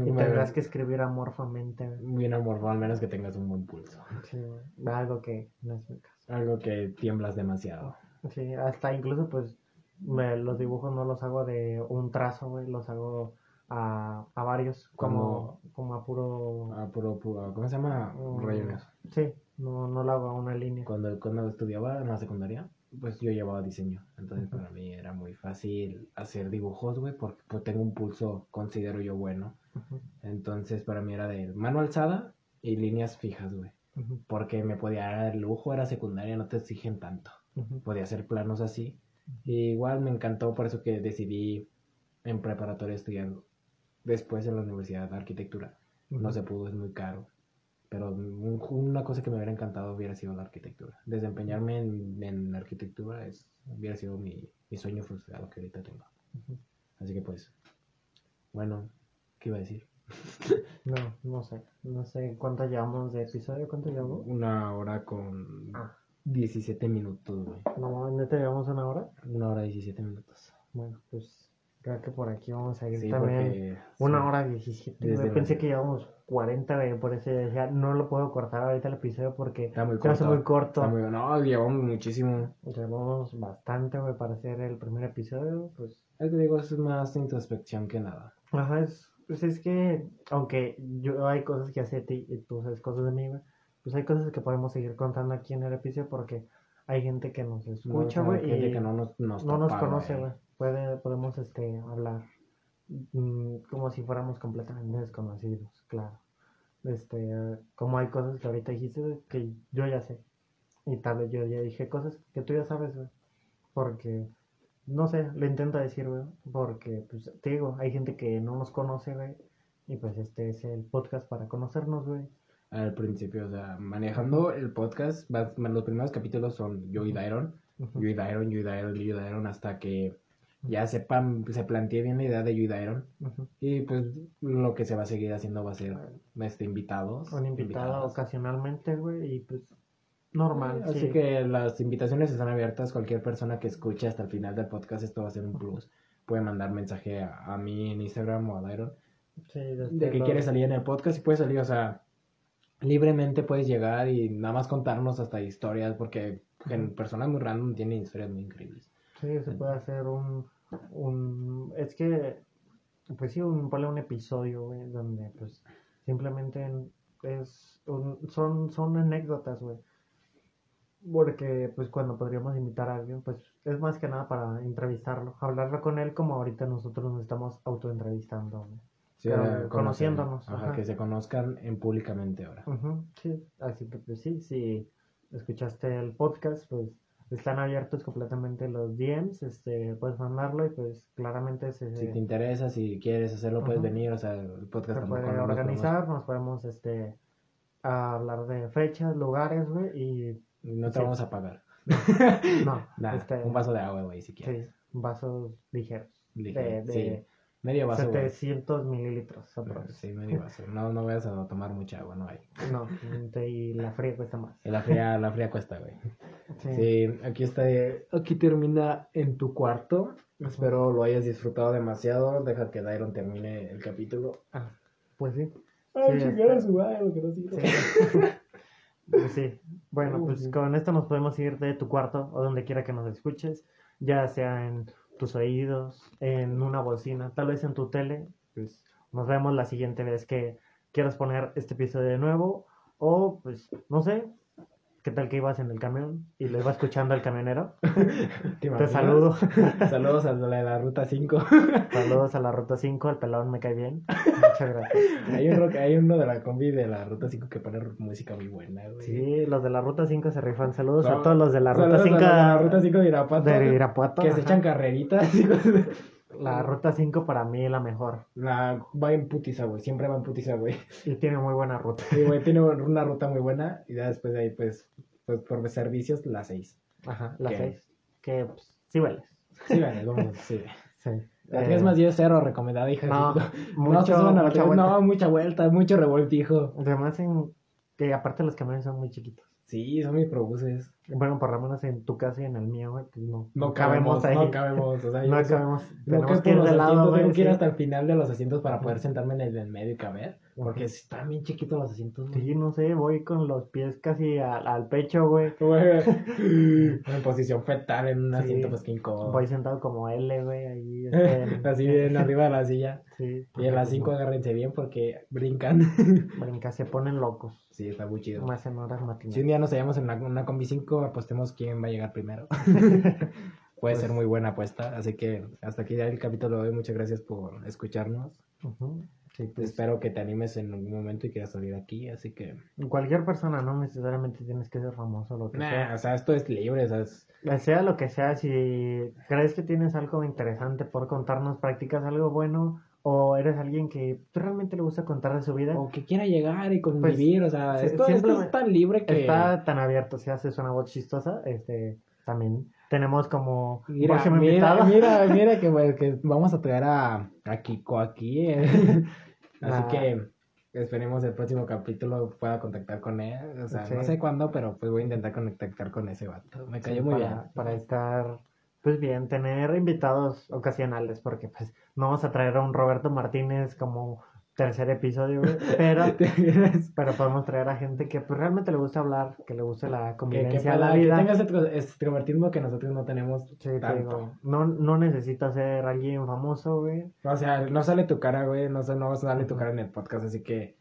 y tendrás que escribir amorfamente.
Bien amorfo, al menos que tengas un buen pulso.
Sí, algo que no es mi caso.
Algo que tiemblas demasiado.
Sí, hasta incluso, pues, me- los dibujos no los hago de un trazo, güey, los hago a, a varios, como, como a puro...
Ah, puro, puro, ¿cómo se llama? Rayones.
Sí, no, no lo hago a una línea.
Cuando, cuando estudiaba en la secundaria, pues yo llevaba diseño. Entonces para mí era muy fácil hacer dibujos, güey, porque pues, tengo un pulso, considero yo, bueno. Entonces para mí era de mano alzada y líneas fijas, güey. Porque me podía dar el lujo, era secundaria, no te exigen tanto. Podía hacer planos así. Y igual me encantó, por eso que decidí en preparatoria estudiar después en la universidad de arquitectura. No se pudo, es muy caro. Pero un- una cosa que me hubiera encantado hubiera sido la arquitectura. Desempeñarme en, en arquitectura es, hubiera sido mi, mi sueño frustrado que ahorita tengo. Así que pues, bueno, ¿qué iba a decir?
No, no sé, no sé cuánto llevamos de episodio, cuánto llevamos.
Una hora con
Ah.
17 minutos, güey.
No, ¿neta llevamos una hora?
Una hora 17 minutos.
Bueno, pues creo que por aquí vamos a ir
Sí,
también.
porque...
Una
sí.
hora diecisiete.
Desde
Yo pensé
la-
que llevamos 40, güey, por eso decía, no lo puedo cortar ahorita el episodio porque
Está muy corto.
muy corto.
Está muy- No, llevamos muchísimo.
Llevamos bastante, güey, para hacer el primer episodio, pues...
Es que digo, es más introspección que nada.
Ajá, es, pues es que, aunque yo hay cosas que hace ti y tú sabes cosas de mí, güey, pues hay cosas que podemos seguir contando aquí en el episodio porque hay gente que nos escucha,
No,
güey,
gente
y
que no nos, nos,
no nos conoce, güey. Puede, podemos este, hablar mm, como si fuéramos completamente desconocidos, claro. Este, como hay cosas que ahorita dijiste que yo ya sé. Y tal vez yo ya dije cosas que tú ya sabes, güey. Porque, no sé, lo intento decir, güey. Porque, pues, te digo, hay gente que no nos conoce, güey. Y pues este es el podcast para conocernos, güey.
Al principio, o sea, manejando el podcast, los primeros capítulos son yo y Dairon, yo y Dairon, yo y Dairon, yo y Dairon, hasta que ya sepan, se plantee bien la idea de Dairon.
Ujú.
Y pues lo que se va a seguir haciendo va a ser este, invitados.
Un invitado
invitadas.
ocasionalmente, güey. Y pues, normal.
Así
sí.
que las invitaciones están abiertas. Cualquier persona que escuche hasta el final del podcast, esto va a ser un plus. Puede mandar mensaje a, a mí en Instagram o a Dairon
Sí,
de que
lo-
quiere salir en el podcast y puede salir, o sea, libremente puedes llegar y nada más contarnos hasta historias, porque en personas muy random tienen historias muy increíbles.
Sí, se puede hacer un, un es que pues sí, un, ponle un episodio, güey, donde pues simplemente es un, son, son anécdotas, güey. Porque, pues, cuando podríamos invitar a alguien, pues, es más que nada para entrevistarlo, hablarlo con él como ahorita nosotros nos estamos autoentrevistando, güey.
Sí,
Pero conociéndonos,
Ajá,
ajá.
que se conozcan en públicamente ahora.
Ujú, sí, así que, pues, sí, si escuchaste el podcast, pues, están abiertos completamente los DMs, este, puedes mandarlo y, pues, claramente se,
Si te interesa, si quieres hacerlo, puedes venir. O sea, el podcast
se puede
no
organizar, nos podemos, este, hablar de fechas, lugares, güey, y
No te
Sí.
vamos a pagar.
no,
Nada,
este,
un vaso de agua, güey, si
sí,
quieres.
vasos ligeros,
Ligero,
de, de
sí. Medio vaso, güey.
700 mililitros, aprox.
Sí, medio vaso. No, no vayas a tomar mucha agua, no hay.
No, y la fría cuesta más.
Y La fría, la fría cuesta, güey.
Sí.
Sí, aquí está. Aquí termina en tu cuarto. Espero lo hayas disfrutado demasiado. Deja que Dairon termine el capítulo.
Ah, pues sí.
Ay,
Sí,
chingar a su madre, lo que no sirve.
Sí. Pues sí. Bueno, pues
sí.
con esto nos podemos ir de tu cuarto o donde quiera que nos escuches, ya sea en tus oídos, en una bocina, tal vez en tu tele. Pues nos vemos la siguiente vez que quieras poner este episodio de nuevo o pues no sé, qué tal que ibas en el camión y lo iba escuchando el camionero.
¿Te
saludo.
Saludos a la de la ruta 5.
Saludos a la ruta 5, el pelón me cae bien. Muchas gracias.
hay, un rock- hay uno de la combi de la ruta 5 que pone música muy buena, güey.
Sí, los de la ruta 5 se rifan. Saludos a todos los de la ruta
saludos a
5
los de la ruta 5 de Irapuato.
de Irapuato.
Que se echan carreritas.
La ruta 5 para mí es la mejor.
La va en putiza, güey. Siempre va en putiza, güey.
Y tiene muy buena ruta.
Sí, güey, tiene una ruta muy buena. Y ya después de ahí, pues, pues por servicios, la 6.
Ajá, la
¿Qué?
6. Que pues, sí hueles.
Sí, vale, vamos, sí.
Sí.
La
Eh,
10 más 10, 0, recomendada, hija.
No,
no,
mucho,
la
mucha vuelta.
no, mucha vuelta, mucho revoltijo.
Además, en, que aparte los camiones son muy chiquitos.
Sí, son microbuses.
Bueno, por lo menos en tu casa y en el mío, güey, pues no,
No cabemos,
ahí.
no cabemos. O sea,
No cabemos.
No que
que ir
los
de lado, güey.
tengo que ir
sí.
hasta el final de los asientos para poder sentarme en el del medio y caber. Porque están bien chiquitos los asientos. güey.
Sí, no sé, voy con los pies casi al, al pecho, güey.
Güey, en posición fetal en un
Sí.
asiento, pues que incómodo.
Voy sentado como L, güey, ahí. este,
Así bien arriba de la silla.
Sí.
Y en las
porque,
5
pues,
agárrense bien porque brincan.
Brinca, se ponen locos.
Sí, está muy chido.
Más en horas matinales.
Si un día nos hallamos en una, una combi 5, apostemos quién va a llegar primero. Puede
Pues-
ser muy buena apuesta. Así que hasta aquí ya el capítulo de hoy. Muchas gracias por escucharnos.
Ujú. Sí, pues,
Espero que te animes en algún momento y quieras salir aquí. Así que.
Cualquier persona, no necesariamente tienes que ser famoso, lo que
Nah, o sea, esto es libre. O sea, es-
sea. Sea lo que sea, si crees que tienes algo interesante por contarnos, practicas algo bueno, o eres alguien que realmente le gusta contar de su vida,
o que quiera llegar y convivir. o sea,
Pues, sí,
esto, es tan libre que.
está tan abierto. Si haces una voz chistosa, este, también tenemos como
Mira, mira, mira, mira que, güey, que vamos a traer a, a Kiko aquí. eh. Así
Ah.
que esperemos el próximo capítulo pueda contactar con él. O sea,
Sí.
no sé cuándo, pero pues voy a intentar contactar con ese vato. Me cayó
Sí,
muy
para,
bien.
para estar pues bien, tener invitados ocasionales, porque pues no vamos a traer a un Roberto Martínez como tercer episodio, güey, pero, pero podemos traer a gente que pues realmente le gusta hablar, que le guste la
que, que,
convivencia,
pueda-
la
que
vida.
tenga ese extro- extrovertismo que nosotros no tenemos
Sí, te
tanto.
digo, no, no necesita ser alguien famoso, güey.
O sea, no sale tu cara, güey, no, no sale tu cara en el podcast, así que...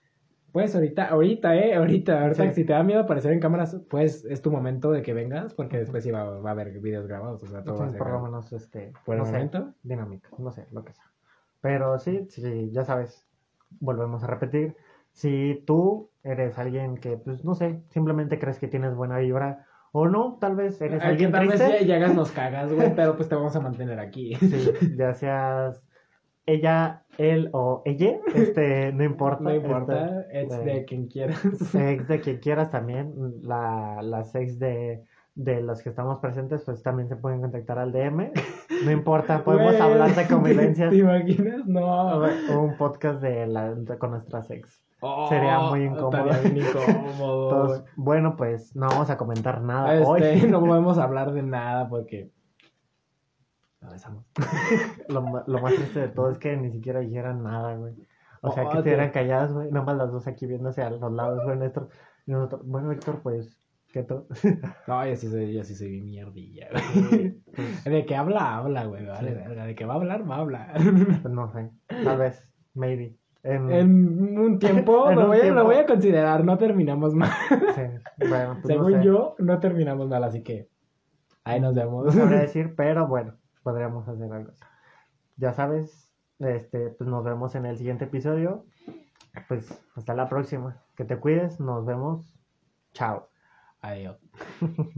Pues ahorita, ahorita, eh, ahorita, ahorita,
Sí.
si te da miedo aparecer en cámaras, pues es tu momento de que vengas, porque después sí va, va a haber videos grabados, o sea, todo va a ser
por lo menos, este,
Por
no sé,
momento.
dinámica, no sé, lo que sea. Pero sí, sí, ya sabes, volvemos a repetir, si tú eres alguien que, pues, no sé, simplemente crees que tienes buena vibra, o no, tal vez eres
Ay,
alguien
que tal vez
triste,
ya llegas, nos cagas, güey, pero pues te vamos a mantener aquí.
sí, ya seas ella, él o ella, este, no importa.
No importa,
este,
es de quien quieras.
ex de quien quieras también, la, las ex de, de los que estamos presentes, pues también se pueden contactar al DM, no importa, podemos hablar de convivencias.
¿Te imaginas? No.
un podcast de la, con nuestras ex. Sería muy incómodo.
Incómodo.
Entonces, bueno, pues no vamos a comentar nada hoy.
Este, no podemos hablar de nada porque. Lo
más triste de todo es que ni siquiera dijeran nada, güey. O sea,
Oh,
que estuvieran calladas, güey. Nomás las dos aquí viéndose a los lados, güey, Néstor. Y nosotros, bueno, Héctor, pues, ¿qué tú?
No, yo sí soy, yo sí soy mierdilla, güey.
pues,
De que habla, habla, güey. Vale,
Sí.
verga. De que va a hablar, va a hablar.
pues no sé. Tal vez, maybe. En,
En un tiempo,
En
lo,
un
voy a,
tiempo.
lo voy a considerar, no terminamos mal.
sí, bueno, pues no
Según
sé.
yo, no terminamos mal, así que ahí nos
No
vemos.
sabría decir, pero bueno, podríamos hacer algo así. Ya sabes, este, pues nos vemos en el siguiente episodio. Pues hasta la próxima. Que te cuides, nos vemos. Chao.
Adiós.